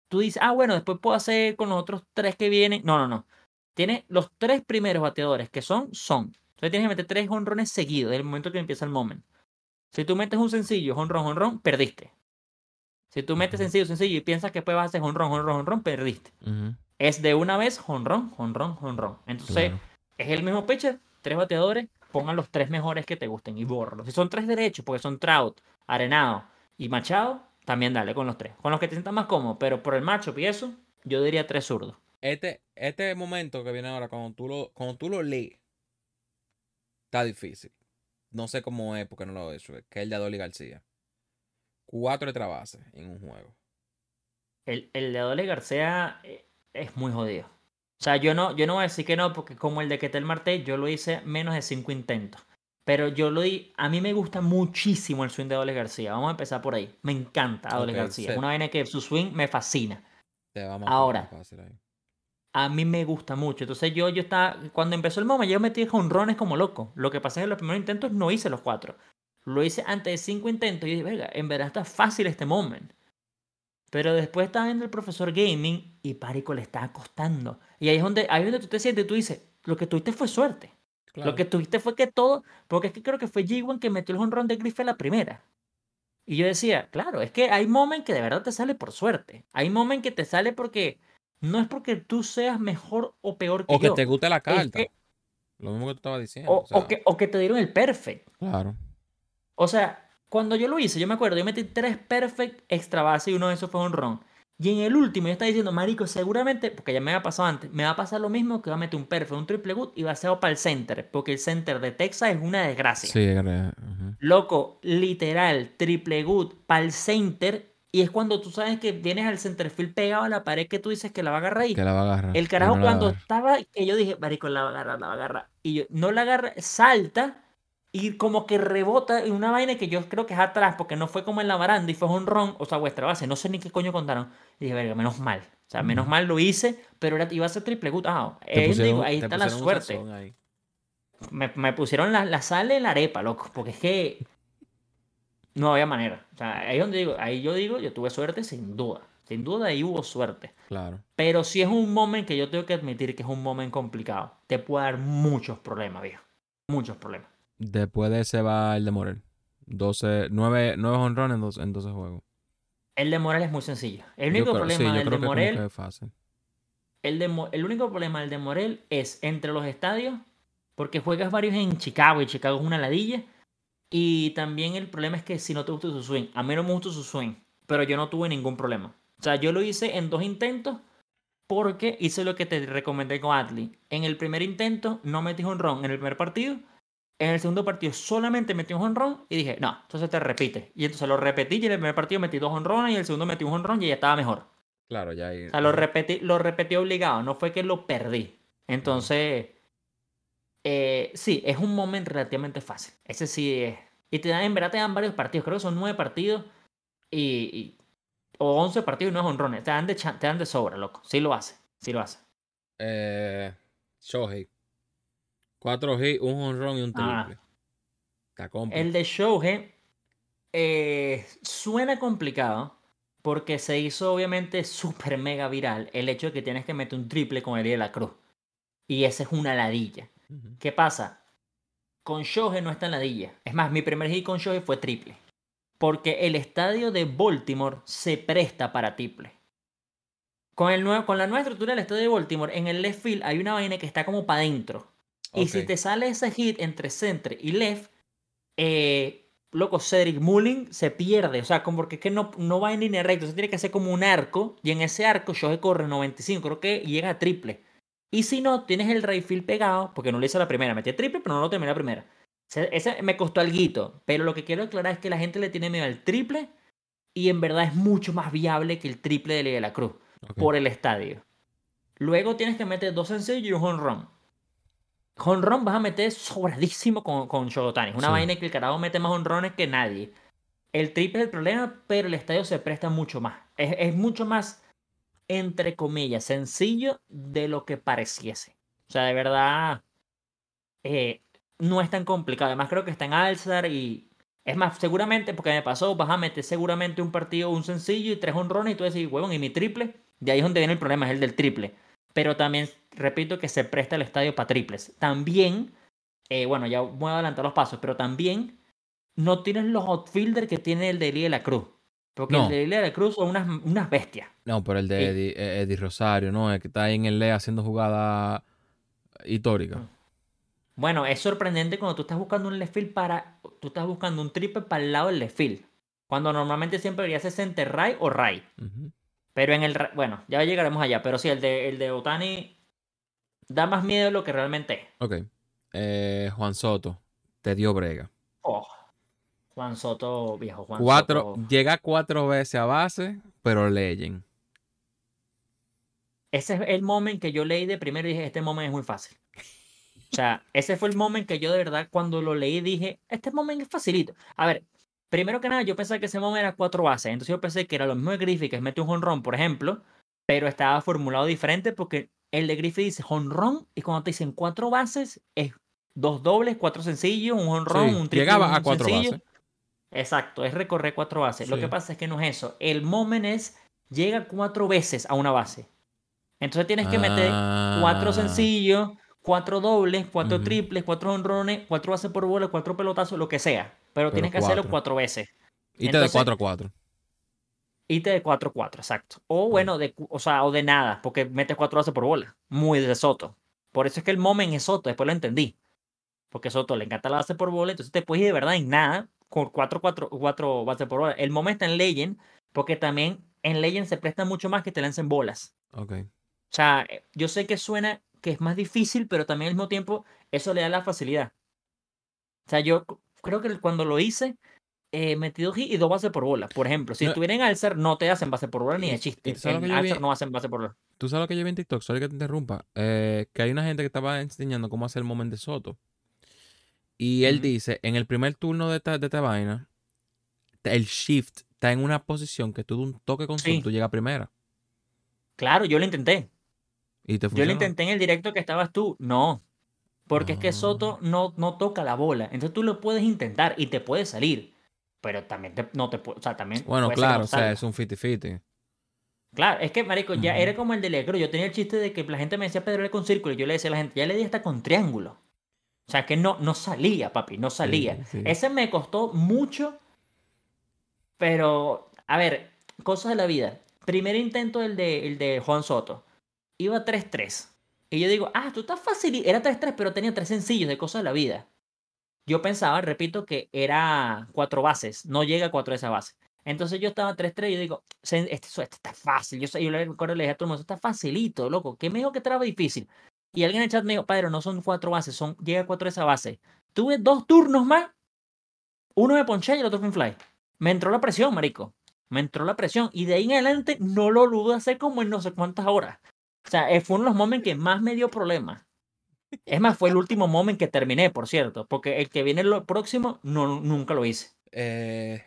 tú dices, ah, bueno, después puedo hacer con los otros tres que vienen. No, no, no. Tiene los tres primeros bateadores que son, son. Entonces tienes que meter tres honrones seguidos desde el momento que empieza el moment. Si tú metes un sencillo, honrón, honrón, perdiste. Si tú metes sencillo, sencillo y piensas que después vas a hacer honrón, honrón, honrón, perdiste. Es de una vez honrón, honrón, honrón. Entonces, claro. es el mismo pitcher, tres bateadores, pongan los tres mejores que te gusten y bórralos. Si son tres derechos, porque son Trout, Arenado y Machado, también dale con los tres. Con los que te sientas más cómodo, pero por el matchup y eso, yo diría tres zurdos. Este, este momento que viene ahora, cuando tú lo, cuando tú lo lees, está difícil. No sé cómo es porque no lo he hecho. Que es el de Adoli García. Cuatro extra bases en un juego. El, el de Adole García eh, es muy jodido. O sea, yo no, yo no voy a decir que no, porque como el de Ketel Marte, yo lo hice menos de cinco intentos. Pero yo lo di. A mí me gusta muchísimo el swing de Adole García. Vamos a empezar por ahí. Me encanta Adole Ok, García. Es una vaina que su swing me fascina. Te va más Ahora. A mí me gusta mucho. Entonces yo, yo estaba. Cuando empezó el MoMA, yo metí jonrones como loco. Lo que pasa es que en los primeros intentos no hice los cuatro. Lo hice antes de cinco intentos y dije, venga, en verdad está fácil este moment. Pero después estaba viendo el profesor gaming y Parico le estaba costando. Y ahí es donde, ahí es donde tú te sientes y tú dices, lo que tuviste fue suerte. Lo que tuviste fue que todo, porque es que creo que fue G1 que metió el honrón de Griffith la primera. Y yo decía, claro, es que hay momentos que de verdad te sale por suerte. Hay momentos que te sale porque no es porque tú seas mejor o peor que O que yo. te guste la Es carta. que- Lo mismo que tú estabas diciendo. o, o sea, o que, o que te dieron el perfect. Claro. O sea, cuando yo lo hice, yo me acuerdo, yo metí tres perfect extra base y uno de esos fue un ron. Y en el último yo estaba diciendo, marico, seguramente, porque ya me había pasado antes, me va a pasar lo mismo que va a meter un perfect, un triple good y va a ser para el center, porque el center de Texas es una desgracia. Sí, era- ujú. Loco, literal, triple good para el center. Y es cuando tú sabes que tienes al centerfield pegado a la pared que tú dices que la va a agarrar ahí. que la va a agarrar. El carajo no cuando estaba, que yo dije, marico, la va a agarrar, la va a agarrar. Y yo, no la agarra, salta y como que rebota en una vaina que yo creo que es atrás, porque no fue como en la baranda y fue un ron, o sea, vuestra base, no sé ni qué coño contaron. Y dije, verga, menos mal. O sea, menos mal lo hice, pero era, iba a ser triple good. Ah, Te eh, pusieron- digo, ahí está la suerte. Me, me pusieron la, la sal en la arepa, loco, porque es que no había manera. O sea, ahí es donde digo, ahí yo digo, yo tuve suerte sin duda. Sin duda ahí hubo suerte. Claro. Pero si es un moment que yo tengo que admitir que es un moment complicado. Te puede dar muchos problemas, viejo. Muchos problemas. Después de ese va el de Morel. 12, 9, 9 honrones en, dos- en 12 juegos. El de Morel es muy sencillo. El único creo- sí, problema yo del de Morel, es fácil. el, de el único problema del de Morel es entre los estadios, porque juegas varios en Chicago y Chicago es una ladilla. Y también el problema es que si no te gusta su swing, a mí no me gusta su swing, pero yo no tuve ningún problema. O sea, yo lo hice en dos intentos porque hice lo que te recomendé con Atlee. En el primer intento no metí un ron en el primer partido. En el segundo partido solamente metí un honrón y dije, no, entonces te repite. Y entonces lo repetí y en el primer partido metí dos honrones y en el segundo metí un honrón y ya estaba mejor. Claro, ya ahí. O sea, lo repetí, lo repetí obligado, no fue que lo perdí. Entonces, eh, sí, es un momento relativamente fácil. Ese sí es. Y te dan, en verdad te dan varios partidos, creo que son nueve partidos y, y- o once partidos y no es honrones. Te dan, de, te dan de sobra, loco. Sí lo hace, sí lo hace. Eh, Shohei. Cuatro hits, un honrón y un Ah. triple. Está. El de Shohei eh, suena complicado porque se hizo obviamente súper mega viral el hecho de que tienes que meter un triple con el de la cruz. Y esa es una ladilla. ¿Qué pasa? Con Shohei no está en ladilla. Es más, mi primer hit con Shohei fue triple. Porque el estadio de Baltimore se presta para triple. Con, el nuevo, con la nueva estructura del estadio de Baltimore, en el left field hay una vaina que está como para adentro. Y si te sale ese hit entre center y left, eh, loco, Cedric Mullin se pierde. O sea, como porque es que no, no va en línea recta. Se tiene que hacer como un arco. Y en ese arco Shohei corre 95, creo que llega a triple. Y si no, tienes el right field pegado, porque no lo hice la primera. Metí triple, pero no lo terminé la primera. Ese, ese me costó algo. Pero lo que quiero aclarar es que la gente le tiene miedo al triple. Y en verdad es mucho más viable que el triple de Liga de la Cruz por el estadio. Luego tienes que meter dos sencillos y un home run. Home run vas a meter sobradísimo con, con Shogotani. Es una Sí. vaina que el carajo mete más honrones que nadie. El triple es el problema, pero el estadio se presta mucho más. Es, es mucho más, entre comillas, sencillo de lo que pareciese. O sea, de verdad, eh, no es tan complicado. Además, creo que está en Alzar y. Es más, seguramente, porque me pasó, vas a meter seguramente un partido, un sencillo y tres honrones y tú decís, huevón, y mi triple. De ahí es donde viene el problema, es el del triple. Pero también, repito, que se presta el estadio para triples. También, eh, bueno, ya voy a adelantar los pasos, pero también no tienes los outfielders que tiene el de Elie de la Cruz. Porque No. el de Elie de la Cruz son unas, unas bestias. No, pero el de Sí. Eddie, eh, Eddie Rosario, ¿no? El que está ahí en el LE haciendo jugada histórica. Bueno, es sorprendente cuando tú estás buscando un left field para. Tú estás buscando un triple para el lado del left field. Cuando normalmente siempre debería ser center right o right. Ujú. Pero en el. Bueno, ya llegaremos allá. Pero sí, el de, el de Otani da más miedo de lo que realmente es. Ok. Eh, Juan Soto, te dio brega. Oh, Juan Soto, viejo Juan cuatro, Soto. llega cuatro veces a base, pero leyen. Ese es el moment que yo leí de primero y dije, este moment es muy fácil. O sea, ese fue el moment que yo de verdad cuando lo leí dije, este moment es facilito. A ver, primero que nada yo pensaba que ese moment era cuatro bases. Entonces yo pensé que era lo mismo de Griffith, que mete un honrón, por ejemplo, pero estaba formulado diferente porque el de Griffith dice honrón y cuando te dicen cuatro bases es dos dobles, cuatro sencillos, un honrón, Sí, un triple, llegaba un a cuatro sencillo. bases. Exacto, es recorrer cuatro bases. Lo que pasa es que no es eso. El moment es llega cuatro veces a una base. Entonces tienes que meter cuatro Ah, sencillos, cuatro dobles, cuatro triples, cuatro honrones, cuatro bases por bola, cuatro pelotazos, lo que sea. Pero, Pero tienes que hacerlo cuatro. veces. Y te de Entonces- 4 a 4. Ite de 4-4, exacto. O bueno, de, o sea, o de nada, porque metes cuatro bases por bola. Muy de Soto. Por eso es que el moment es Soto, después lo entendí. Porque Soto le encanta la base por bola, entonces te puedes ir de verdad en nada con 4 cuatro, cuatro bases por bola. El moment está en Legend, porque también en Legend se presta mucho más que te lancen bolas. Ok. O sea, eh, yo sé que suena que es más difícil, pero también al mismo tiempo eso le da la facilidad. O sea, yo creo que cuando lo hice, eh, metí dos y dos bases por bola. Por ejemplo, si No- estuviera en Alcer, no te hacen base por bola ni de chiste. En Alcer no hacen base por bola. ¿Tú sabes lo que yo vi en TikTok? Sorry que te interrumpa. Eh, que hay una gente que estaba enseñando cómo hacer el moment de Soto. Y él dice, en el primer turno de esta, de esta vaina, el shift está en una posición que tú de un toque con Sí. Tú llegas a primera. Claro, yo lo intenté. Y te Yo lo intenté en el directo que estabas tú. No. Porque es que Ah. Soto no, no toca la bola. Entonces tú lo puedes intentar y te puede salir. Pero también te- no te puede. O sea, también. Bueno, claro, o sea, es un 50-50. Claro, es que, marico, ya era como el de Legro. Yo tenía el chiste de que la gente me decía Pedro con círculo. Y yo le decía a la gente, ya le di hasta con triángulo. O sea, que no, no salía, papi, no salía. sí. Ese me costó mucho. Pero, a ver, cosas de la vida. Primer intento, el de, el de Juan Soto. Iba 3-3. Y yo digo, ah, tú estás fácil. Era 3-3, pero tenía tres sencillos de cosas de la vida. Yo pensaba, repito, que era cuatro bases. No llega a cuatro de esa base. Entonces yo estaba 3-3 y yo digo, "Se- este, está fácil. Yo, yo le recuerdo le dije a todo el mundo, "Esto está facilito, loco. ¿Qué me dijo que traba difícil? Y alguien en el chat me dijo, padre, no son cuatro bases, son, llega a cuatro de esa base. Tuve dos turnos más. Uno me ponché y el otro fue un fly. Me entró la presión, marico. Me entró la presión. Y de ahí en adelante no lo pude hacer como en no sé cuántas horas. O sea, eh, fue uno de los momentos que más me dio problemas. Es más, fue el último momento que terminé, por cierto. Porque el que viene lo próximo, no, nunca lo hice. Eh,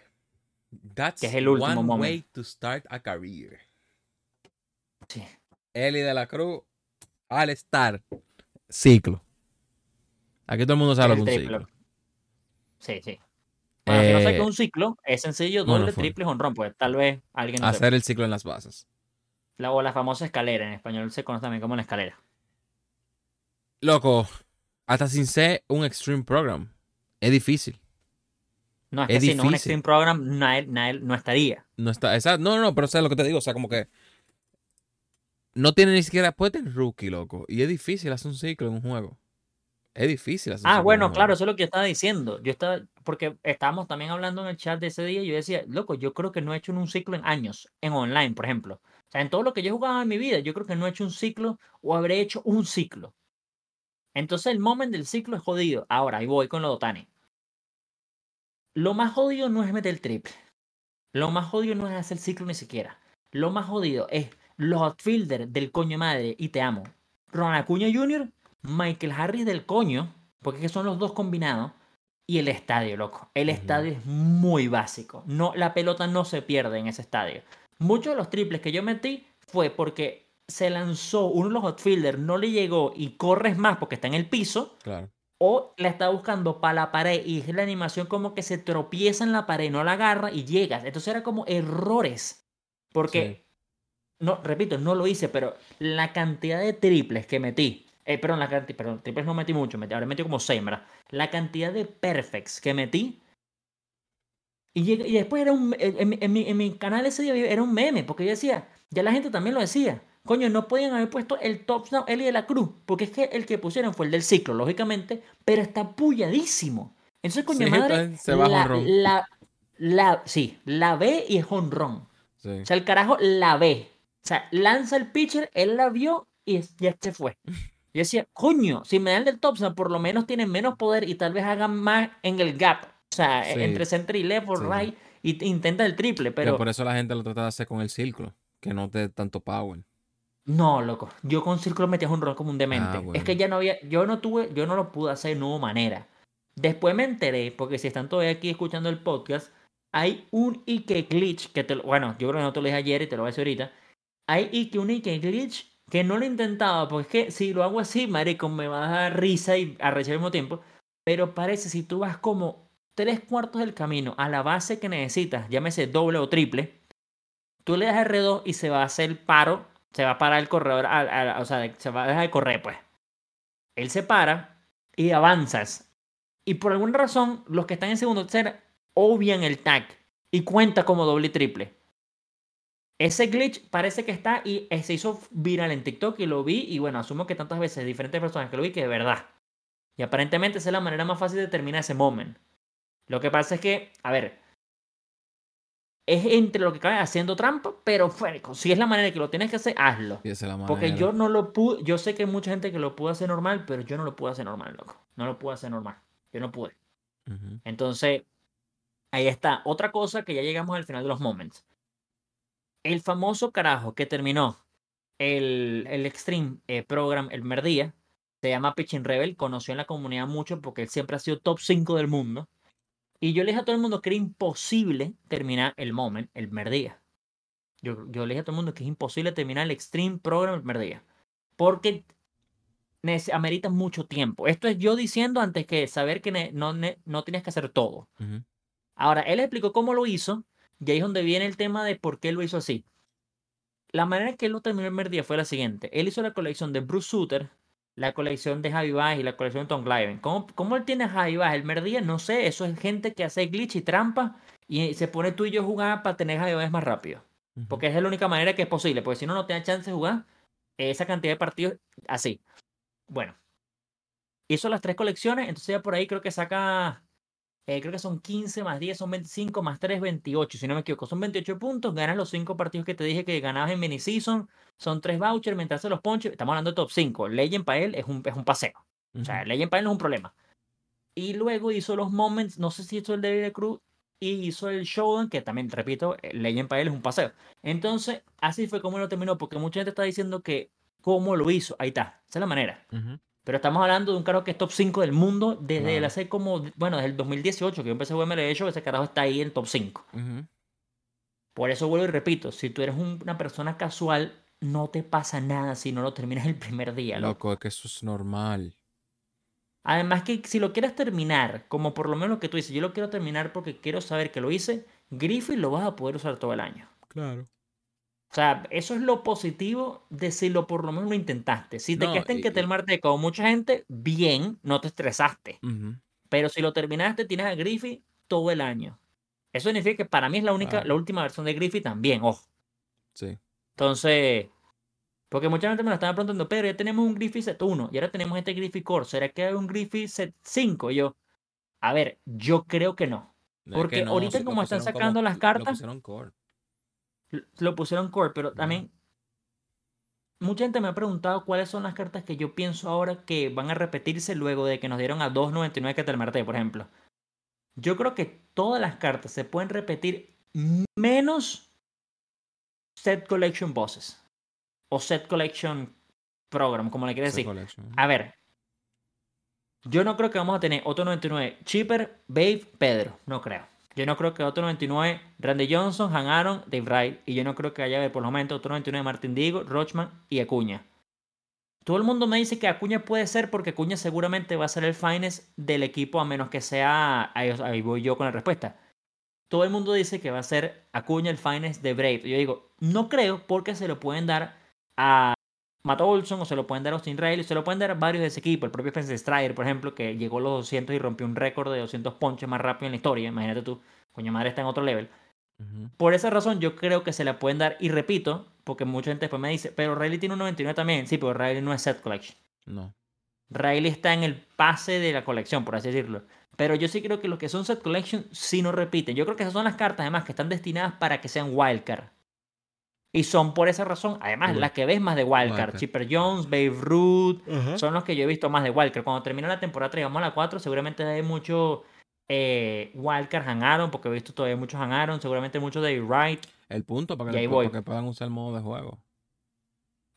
that's Que es el último one moment. way to start a career. Sí. Eli de la Cruz, al estar, ciclo. Aquí todo el mundo sabe lo que es un ciclo. Sí, sí. Bueno, si no sé qué Eh, es un ciclo, es sencillo, doble, triple, honrón. Pues tal vez alguien no sepa. Hacer el ciclo en las bases. La, o la famosa escalera, en español se conoce también como la escalera. Loco, hasta sin ser un extreme program, es difícil. No, es que Es si no un. Extreme Program, nadie- nadie- no estaría. No está, esa- no, no, pero sabes lo que te digo, o sea, como que no tiene ni siquiera, puede tener rookie, loco, y es difícil hacer un ciclo en un juego. Es difícil hacer un Ah, bueno, claro, eso es lo que yo estaba diciendo. Yo estaba, porque estábamos también hablando en el chat de ese día y yo decía, loco, yo creo que no he hecho un ciclo en años, en online, por ejemplo. O sea, en todo lo que yo he jugado en mi vida, yo creo que no he hecho un ciclo o habré hecho un ciclo. Entonces el moment del ciclo es jodido. Ahora, ahí voy con lo de Otani. Lo más jodido no es meter el triple. Lo más jodido no es hacer el ciclo ni siquiera. Lo más jodido es los outfielders del coño madre y te amo. Ronald Acuña Jr., Michael Harris del coño, porque son los dos combinados, y el estadio, loco. El estadio es muy básico. No, la pelota no se pierde en ese estadio. Muchos de los triples que yo metí fue porque se lanzó uno de los outfielders, no le llegó y corres más porque está en el piso, Claro. o la está buscando para la pared y es la animación como que se tropieza en la pared, no la agarra y llegas. Entonces era como errores. Porque, no, repito, no lo hice, pero la cantidad de triples que metí, eh, perdón, la cantidad, perdón, triples no metí mucho, metí, ahora metí como 6, ¿verdad? La cantidad de perfects que metí. Y, y después era un, en, mi, en mi canal ese día era un meme, porque yo decía, ya la gente también lo decía. Coño, no podían haber puesto el touchdown Eli de la Cruz, porque es que el que pusieron fue el del ciclo, lógicamente, pero está pulladísimo. Entonces, coño Sí, madre, se va la, la, la, sí, la ve y es honrón. Sí. O sea, el carajo la ve. O sea, lanza el pitcher, él la vio y ya se fue. Yo decía, coño, si me dan del Thompson, por lo menos tienen menos poder y tal vez hagan más en el gap. O sea, Sí. entre center y left Sí, right, y te- intenta el triple, Pero pero por eso la gente lo trata de hacer con el círculo, que no te dé tanto power. no, loco. Yo con círculo metía un rol como un demente. Ah, Es que ya no había, yo no tuve, yo no lo pude hacer de nueva manera. Después me enteré, porque si están todavía aquí escuchando el podcast, hay un Ike glitch que te lo, bueno, yo creo que no te lo dije ayer y te lo voy a decir ahorita. Hay Ike, un Ike glitch que no lo he intentado, porque es que si lo hago así, marico, me va a dar risa y arrechar al mismo tiempo. Pero parece si tú vas como tres cuartos del camino a la base que necesitas, llámese doble o triple, tú le das R2 y se va a hacer el paro, se va a parar el corredor, o sea, se va a dejar de correr, pues. Él se para y avanzas. Y por alguna razón, los que están en segundo tercer obvian el tag y cuenta como doble y triple. Ese glitch parece que está y se hizo viral en TikTok y lo vi y bueno, asumo que tantas veces diferentes personas que lo vi que de verdad. Y aparentemente esa es la manera más fácil de terminar ese moment. Lo que pasa es que, a ver, es entre lo que cabe haciendo trampa, pero si es la manera que lo tienes que hacer, hazlo. Porque yo no lo pude, yo sé que hay mucha gente que lo pudo hacer normal, pero yo no lo pude hacer normal, loco. No lo pude hacer normal. Yo no pude. Entonces, ahí está. Otra cosa que ya llegamos al final de los moments el famoso carajo que terminó el, el Extreme eh, Program el primer día, se llama Pitching Rebel, conoció en la comunidad mucho porque él siempre ha sido top 5 del mundo. Y yo le dije a todo el mundo que era imposible terminar el Moment el primer día. Yo, yo le dije a todo el mundo que es imposible terminar el Extreme Program el primer día. Porque amerita mucho tiempo. Esto es yo diciendo antes que saber que no, no tienes que hacer todo. Ahora, él explicó cómo lo hizo y ahí es donde viene el tema de por qué lo hizo así. La manera en que él lo terminó el primer día fue la siguiente. Él hizo la colección de Bruce Sutter, la colección de Javi Baez y la colección de Tom Glyven. ¿Cómo, ¿Cómo, él tiene a Javi Baez el primer día? No sé. Eso es gente que hace glitch y trampa y se pone tú y yo a jugar para tener a Javi Baez más rápido. Porque es la única manera que es posible. Porque si no, no te da chance de jugar esa cantidad de partidos así. Bueno. Hizo las tres colecciones. Entonces ya por ahí creo que saca eh, creo que son 15 más 10, son 25 más 3, 28, si no me equivoco. Son 28 puntos, ganas los 5 partidos que te dije que ganabas en mini-season, son 3 vouchers, mientras se los ponches, estamos hablando de top 5. Legend para él es un, es un paseo. O sea, Legend para él no es un problema. Y luego hizo los moments, no sé si hizo el de Cruz, y hizo el Showdown, que también, repito, Legend para él es un paseo. Entonces, así fue como lo terminó, porque mucha gente está diciendo que cómo lo hizo. Ahí está, esa es la manera. Pero estamos hablando de un carro que es top 5 del mundo desde el hace como, bueno, desde el 2018 que yo empecé a jugar hecho ese carajo está ahí en top 5. Por eso vuelvo y repito, si tú eres una persona casual, no te pasa nada si no lo terminas el primer día. Loco, es que eso es normal. Además que si lo quieres terminar, como por lo menos lo que tú dices, yo lo quiero terminar porque quiero saber que lo hice, Griffith lo vas a poder usar todo el año. Claro. O sea, eso es lo positivo de si lo por lo menos lo intentaste. Si te quedaste en que te como mucha gente, bien, no te estresaste. Pero si lo terminaste, tienes a Griffith todo el año. Eso significa que para mí es la única, la última versión de Griffith también, ojo. Sí. Entonces, porque mucha gente me lo estaba preguntando, pero ya tenemos un Griffith Set 1 y ahora tenemos este Griffith Core. ¿Será que hay un Griffith Set 5? Y yo, a ver, yo creo que no. Porque ahorita como están sacando las cartas lo pusieron core, pero también mucha gente me ha preguntado cuáles son las cartas que yo pienso ahora que van a repetirse luego de que nos dieron a 2.99 que te marté, por ejemplo. Yo creo que todas las cartas se pueden repetir menos Set Collection Bosses o Set Collection Program, como le quieres decir. A ver, yo no creo que vamos a tener otro 99 Cheaper, Babe, Pedro. No creo. Yo no creo que otro 99, Randy Johnson, Han Aaron, Dave Wright. Y yo no creo que haya por lo menos otro 99, Martin Diego, Rochman y Acuña. Todo el mundo me dice que Acuña puede ser porque Acuña seguramente va a ser el finest del equipo a menos que sea... Ahí voy yo con la respuesta. Todo el mundo dice que va a ser Acuña el finest de Brave. Yo digo, no creo porque se lo pueden dar a Matt Olson o se lo pueden dar a Austin Riley, se lo pueden dar a varios de ese equipo. El propio Spencer Strider, por ejemplo, que llegó a los 200 y rompió un récord de 200 ponches más rápido en la historia. Imagínate tú, coño madre está en otro level. Por esa razón yo creo que se la pueden dar. Y repito, porque mucha gente después me dice, pero Riley tiene un 99 también. Sí, pero Riley no es set collection. No. Riley está en el pase de la colección, por así decirlo. Pero yo sí creo que los que son set collection sí no repiten. Yo creo que esas son las cartas, además, que están destinadas para que sean wildcard. Y son por esa razón, además, las que ves más de Wildcard. Chipper Jones, Babe Ruth, son los que yo he visto más de Wildcard. Cuando termine la temporada, llegamos a la 4, seguramente hay mucho eh, Wildcard Han porque he visto todavía muchos Han seguramente mucho de Wright. El punto para que, puedan usar el modo de juego.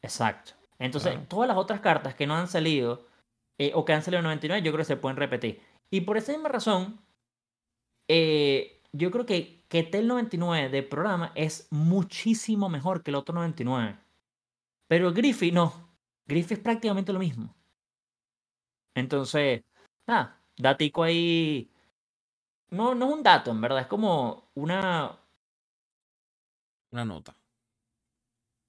Exacto. Entonces, todas las otras cartas que no han salido eh, o que han salido en 99, yo creo que se pueden repetir. Y por esa misma razón, eh, yo creo que, que Tel 99 de programa es muchísimo mejor que el otro 99. Pero Griffith no. Griffith es prácticamente lo mismo. Entonces, nada, datico ahí No, no es un dato, en verdad, es como una. Una nota.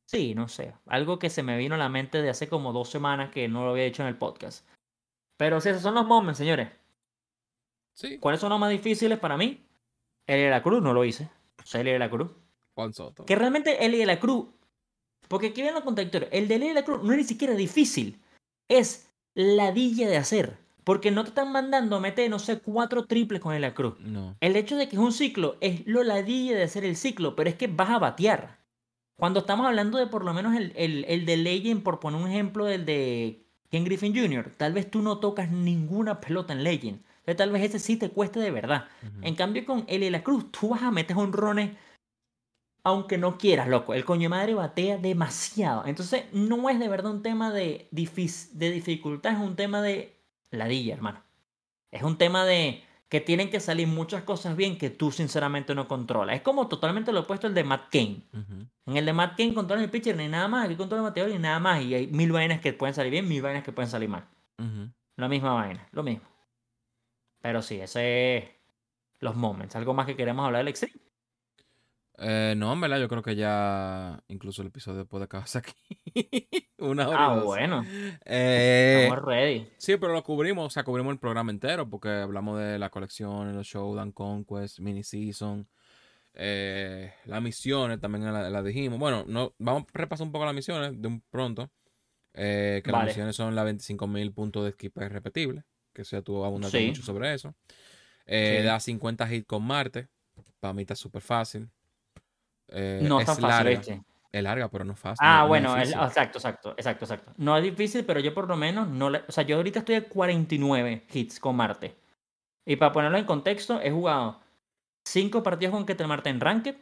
Sí, no sé. Algo que se me vino a la mente de hace como dos semanas que no lo había hecho en el podcast. Pero sí, esos son los moments, señores. Sí. ¿Cuáles son los más difíciles para mí? El de la Cruz no lo hice. O sea, el de la Cruz. Juan Soto. Que realmente el de la Cruz. Porque aquí los contradictorios. El de la Cruz no es ni siquiera difícil. Es ladilla de hacer. Porque no te están mandando a meter, no sé, cuatro triples con el de la Cruz. No. El hecho de que es un ciclo es lo ladilla de hacer el ciclo, pero es que vas a batear. Cuando estamos hablando de por lo menos el, el, el de Legend, por poner un ejemplo del de Ken Griffin Jr., tal vez tú no tocas ninguna pelota en Legend. Entonces, tal vez ese sí te cueste de verdad. En cambio, con el de la Cruz, tú vas a meter honrones aunque no quieras, loco. El coño madre batea demasiado. Entonces, no es de verdad un tema de, de dificultad, es un tema de ladilla, hermano. Es un tema de que tienen que salir muchas cosas bien que tú sinceramente no controlas. Es como totalmente lo opuesto al de Matt Kane. En el de Matt Kane controlas el pitcher ni nada más, aquí controlas el bateador y nada más. Y hay mil vainas que pueden salir bien, mil vainas que pueden salir mal. La misma vaina, lo mismo. Pero sí, ese es los moments. ¿Algo más que queremos hablar del Extreme? Eh, no, en verdad, yo creo que ya incluso el episodio puede acabarse aquí. (laughs) Una hora Ah, bueno. Eh, Estamos ready. sí, pero lo cubrimos, o sea, cubrimos el programa entero porque hablamos de la colección, los Showdown Conquest, mini season, eh, las misiones también las la dijimos. Bueno, no, vamos a repasar un poco las misiones de un pronto. eh, que las misiones son las 25.000 puntos de equipo repetible, que ya tú abundaste Sí. mucho sobre eso. Eh, Sí. Da 50 hits con Marte, para mí está súper fácil. Eh, No es tan fácil, larga. ¿viste? Es larga, pero no es fácil. Ah, no- no es bueno, exacto, exacto, exacto, exacto. No es difícil, pero yo por lo menos no le... O sea, yo ahorita estoy a 49 hits con Marte. Y para ponerlo en contexto, he jugado 5 partidos con Ketel Marte en Ranked,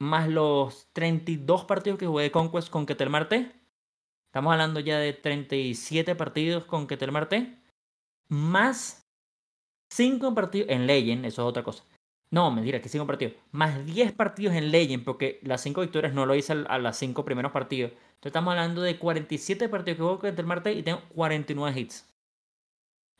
más los 32 partidos que jugué de Conquest con Ketel Marte. Estamos hablando ya de 37 partidos con Ketel Marte, más 5 partidos en Legend, eso es otra cosa. No, mentira, que 5 partidos. Más 10 partidos en Legend, porque las 5 victorias no lo hice a las 5 primeros partidos. Entonces estamos hablando de 47 partidos que juego contra el Marte y tengo 49 hits.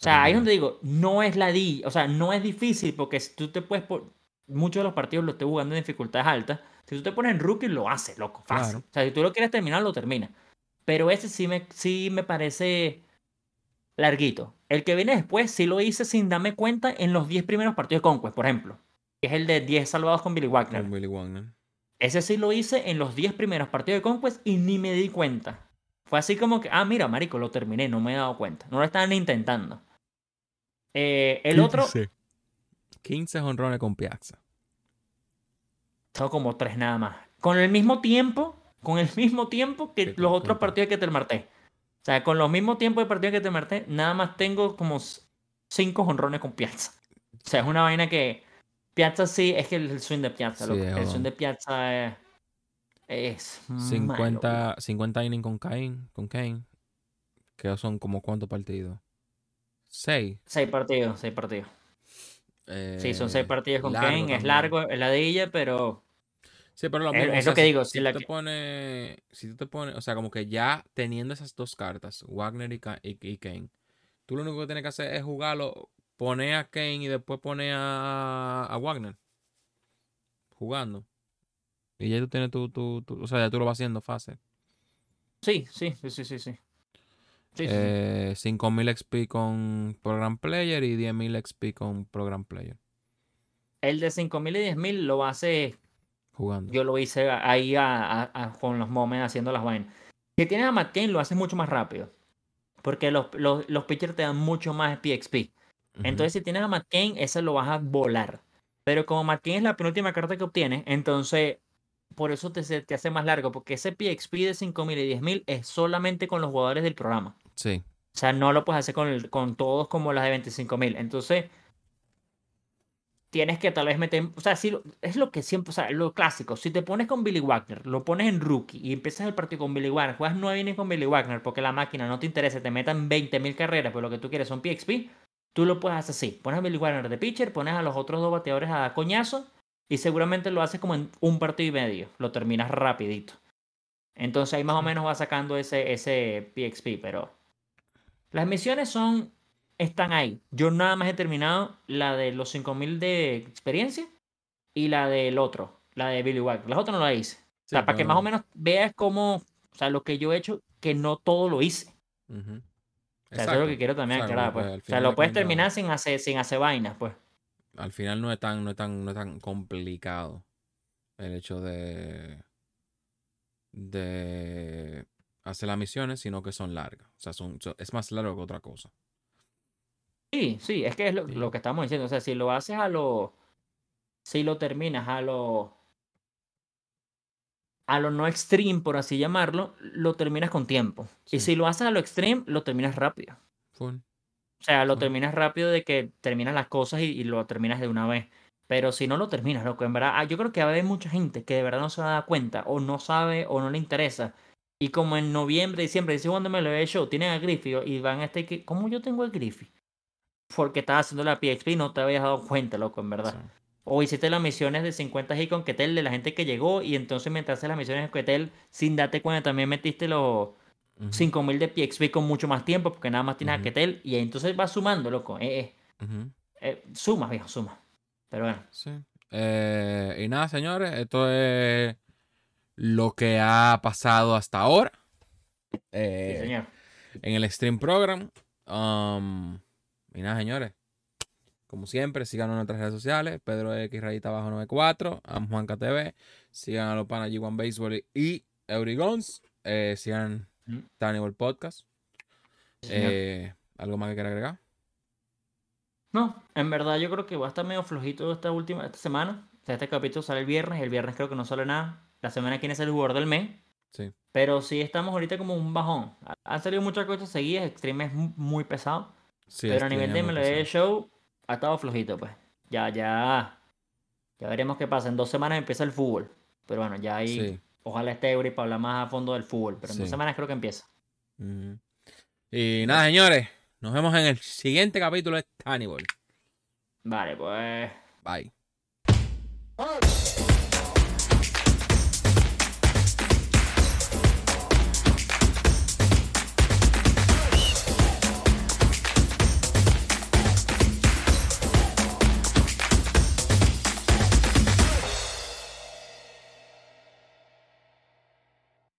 O sea, ahí es donde digo, no es la D, o sea, no es difícil porque si tú te puedes, por... muchos de los partidos los estoy jugando en dificultades altas. Si tú te pones en rookie, lo haces, loco, fácil. Claro. O sea, si tú lo quieres terminar, lo terminas. Pero ese sí me, sí me parece larguito. El que viene después sí lo hice sin darme cuenta en los 10 primeros partidos de Conquest, por ejemplo. Que es el de 10 salvados con Billy Wagner. Con Willy Wagner. Ese sí lo hice en los 10 primeros partidos de Conquest y ni me di cuenta. Fue así como que, ah, mira, marico, lo terminé, no me he dado cuenta. No lo estaban intentando. Eh, el otro, 15. 15 honrones con Piazza. son como tres nada más. Con el mismo tiempo, con el mismo tiempo que los otros partidos que te marté. O sea, con los mismos tiempos de partidos que te marté, nada más tengo como cinco honrones con Piazza. O sea, es una vaina que Piazza sí, es que el swing de Piazza, Sí, loco. es el swing de Piazza es, es malo, 50, 50 innings con Kane, con Kane. Que son como cuántos partidos. 6. Seis partidos, seis partidos. Sí, son seis partidos con Eh, Kane. Es largo, es ladilla, pero Sí, pero lo Es- mismo. es o sea, lo que si- digo, Si, la tú que- te pones. Si tú te pones. O sea, como que ya teniendo esas dos cartas, Wagner y, y- y Kane, tú lo único que tienes que hacer es jugarlo, poner a Kane y después poner a, a Wagner. Jugando. Y ya tú tienes tu, tu, tu- O sea, ya tú lo vas haciendo fácil. sí, sí, sí, sí, sí. Sí, sí, sí, sí. Eh, 5000 XP con Program Player y 10000 XP con Program Player. El de 5000 y 10000 lo hace Jugando. Yo lo hice ahí a- a- a- con los moments haciendo las vainas. Si tienes a Matt Kane, lo haces mucho más rápido. Porque los, los, los pitchers te dan mucho más PXP. Entonces, si tienes a Matt Kane, ese lo vas a volar. Pero como Matt Kane es la penúltima carta que obtienes, entonces por eso te, te hace más largo. Porque ese PXP de 5000 y 10000 es solamente con los jugadores del programa. Sí. O sea, no lo puedes hacer con, el- con todos como las de 25.000. Entonces, tienes que tal vez meter. O sea, lo- es lo que siempre. O sea, lo clásico. Si te pones con Billy Wagner, lo pones en rookie y empiezas el partido con Billy Wagner, juegas 9 innings con Billy Wagner porque la máquina no te interesa, te metan 20.000 carreras, pero lo que tú quieres son PXP, tú lo puedes hacer así. Pones a Billy Wagner de pitcher, pones a los otros dos bateadores a coñazo y seguramente lo haces como en un partido y medio. Lo terminas rapidito. Entonces ahí más o menos va sacando ese, ese PXP, pero las misiones son están ahí. Yo nada más he terminado la de los 5000 de experiencia y la del otro, la de Billy White. Las otras no las hice. o sea, para que más o menos veas cómo, o sea, lo que yo he hecho, que no todo lo hice. O sea, eso es lo Exacto. que quiero también Exacto, aclarar, pues, pues. O sea, lo de puedes terminar sin hacer, sin hacer vainas, pues. Al final no es tan, no es tan, no es tan complicado el hecho de de hacer las misiones, sino que son largas. O sea, son- es más largo que otra cosa. Sí, sí, es que es lo, Sí. lo que estamos diciendo. O sea, si lo haces a lo. Si lo terminas a lo. A lo no extreme, por así llamarlo, lo terminas con tiempo. Y si lo haces a lo extreme, lo terminas rápido. O sea, lo terminas rápido de que terminas las cosas y, y lo terminas de una vez. Pero si no lo terminas, loco, en verdad, ah, yo creo que haber mucha gente que de verdad no se va a dar cuenta, o no sabe, o no le interesa. Y como en noviembre, diciembre, dice cuando me lo he hecho, tienen a Griffith y van a este que. ¿Cómo yo tengo a Griffith? Porque estás haciendo la PXP y no te habías dado cuenta, loco, en verdad. Sí. O hiciste las misiones de 50 G con Ketel de la gente que llegó y entonces mientras haces las misiones de Ketel, sin darte cuenta, también metiste los Ujú, 5000 de PXP con mucho más tiempo porque nada más tienes a Ujú. Ketel y entonces vas sumando, loco. Eh, eh, eh, suma, viejo, suma. Pero bueno, Sí. Eh, y nada, señores, esto es lo que ha pasado hasta ahora. sí, señor. en el stream program. Um, y nada, señores. Como siempre, síganos en nuestras redes sociales. Pedro X rayita abajo 94. Am Juanca TV. Sigan a los panas G1 Baseball y Eurigons. Eh, sigan Ujú. Tannibal Podcast. Eh, ¿Algo más que quiera agregar? No, en verdad yo creo que va a estar medio flojito esta última esta semana. O sea, este capítulo sale el viernes, el viernes creo que no sale nada. La semana quién es el jugador del mes. Sí. Pero sí estamos ahorita como un bajón. Ha- Han salido muchas cosas seguidas, Extreme es mu- muy pesado. Sí, pero a nivel de MLB. Show ha estado flojito, pues. Ya, ya. Ya veremos qué pasa. En dos semanas empieza el fútbol. Pero bueno, ya ahí. Sí. Ojalá esté Eury para hablar más a fondo del fútbol. Pero en dos semanas creo que empieza. Y nada, señores. Nos vemos en el siguiente capítulo de Tannibal. Vale, pues. Bye.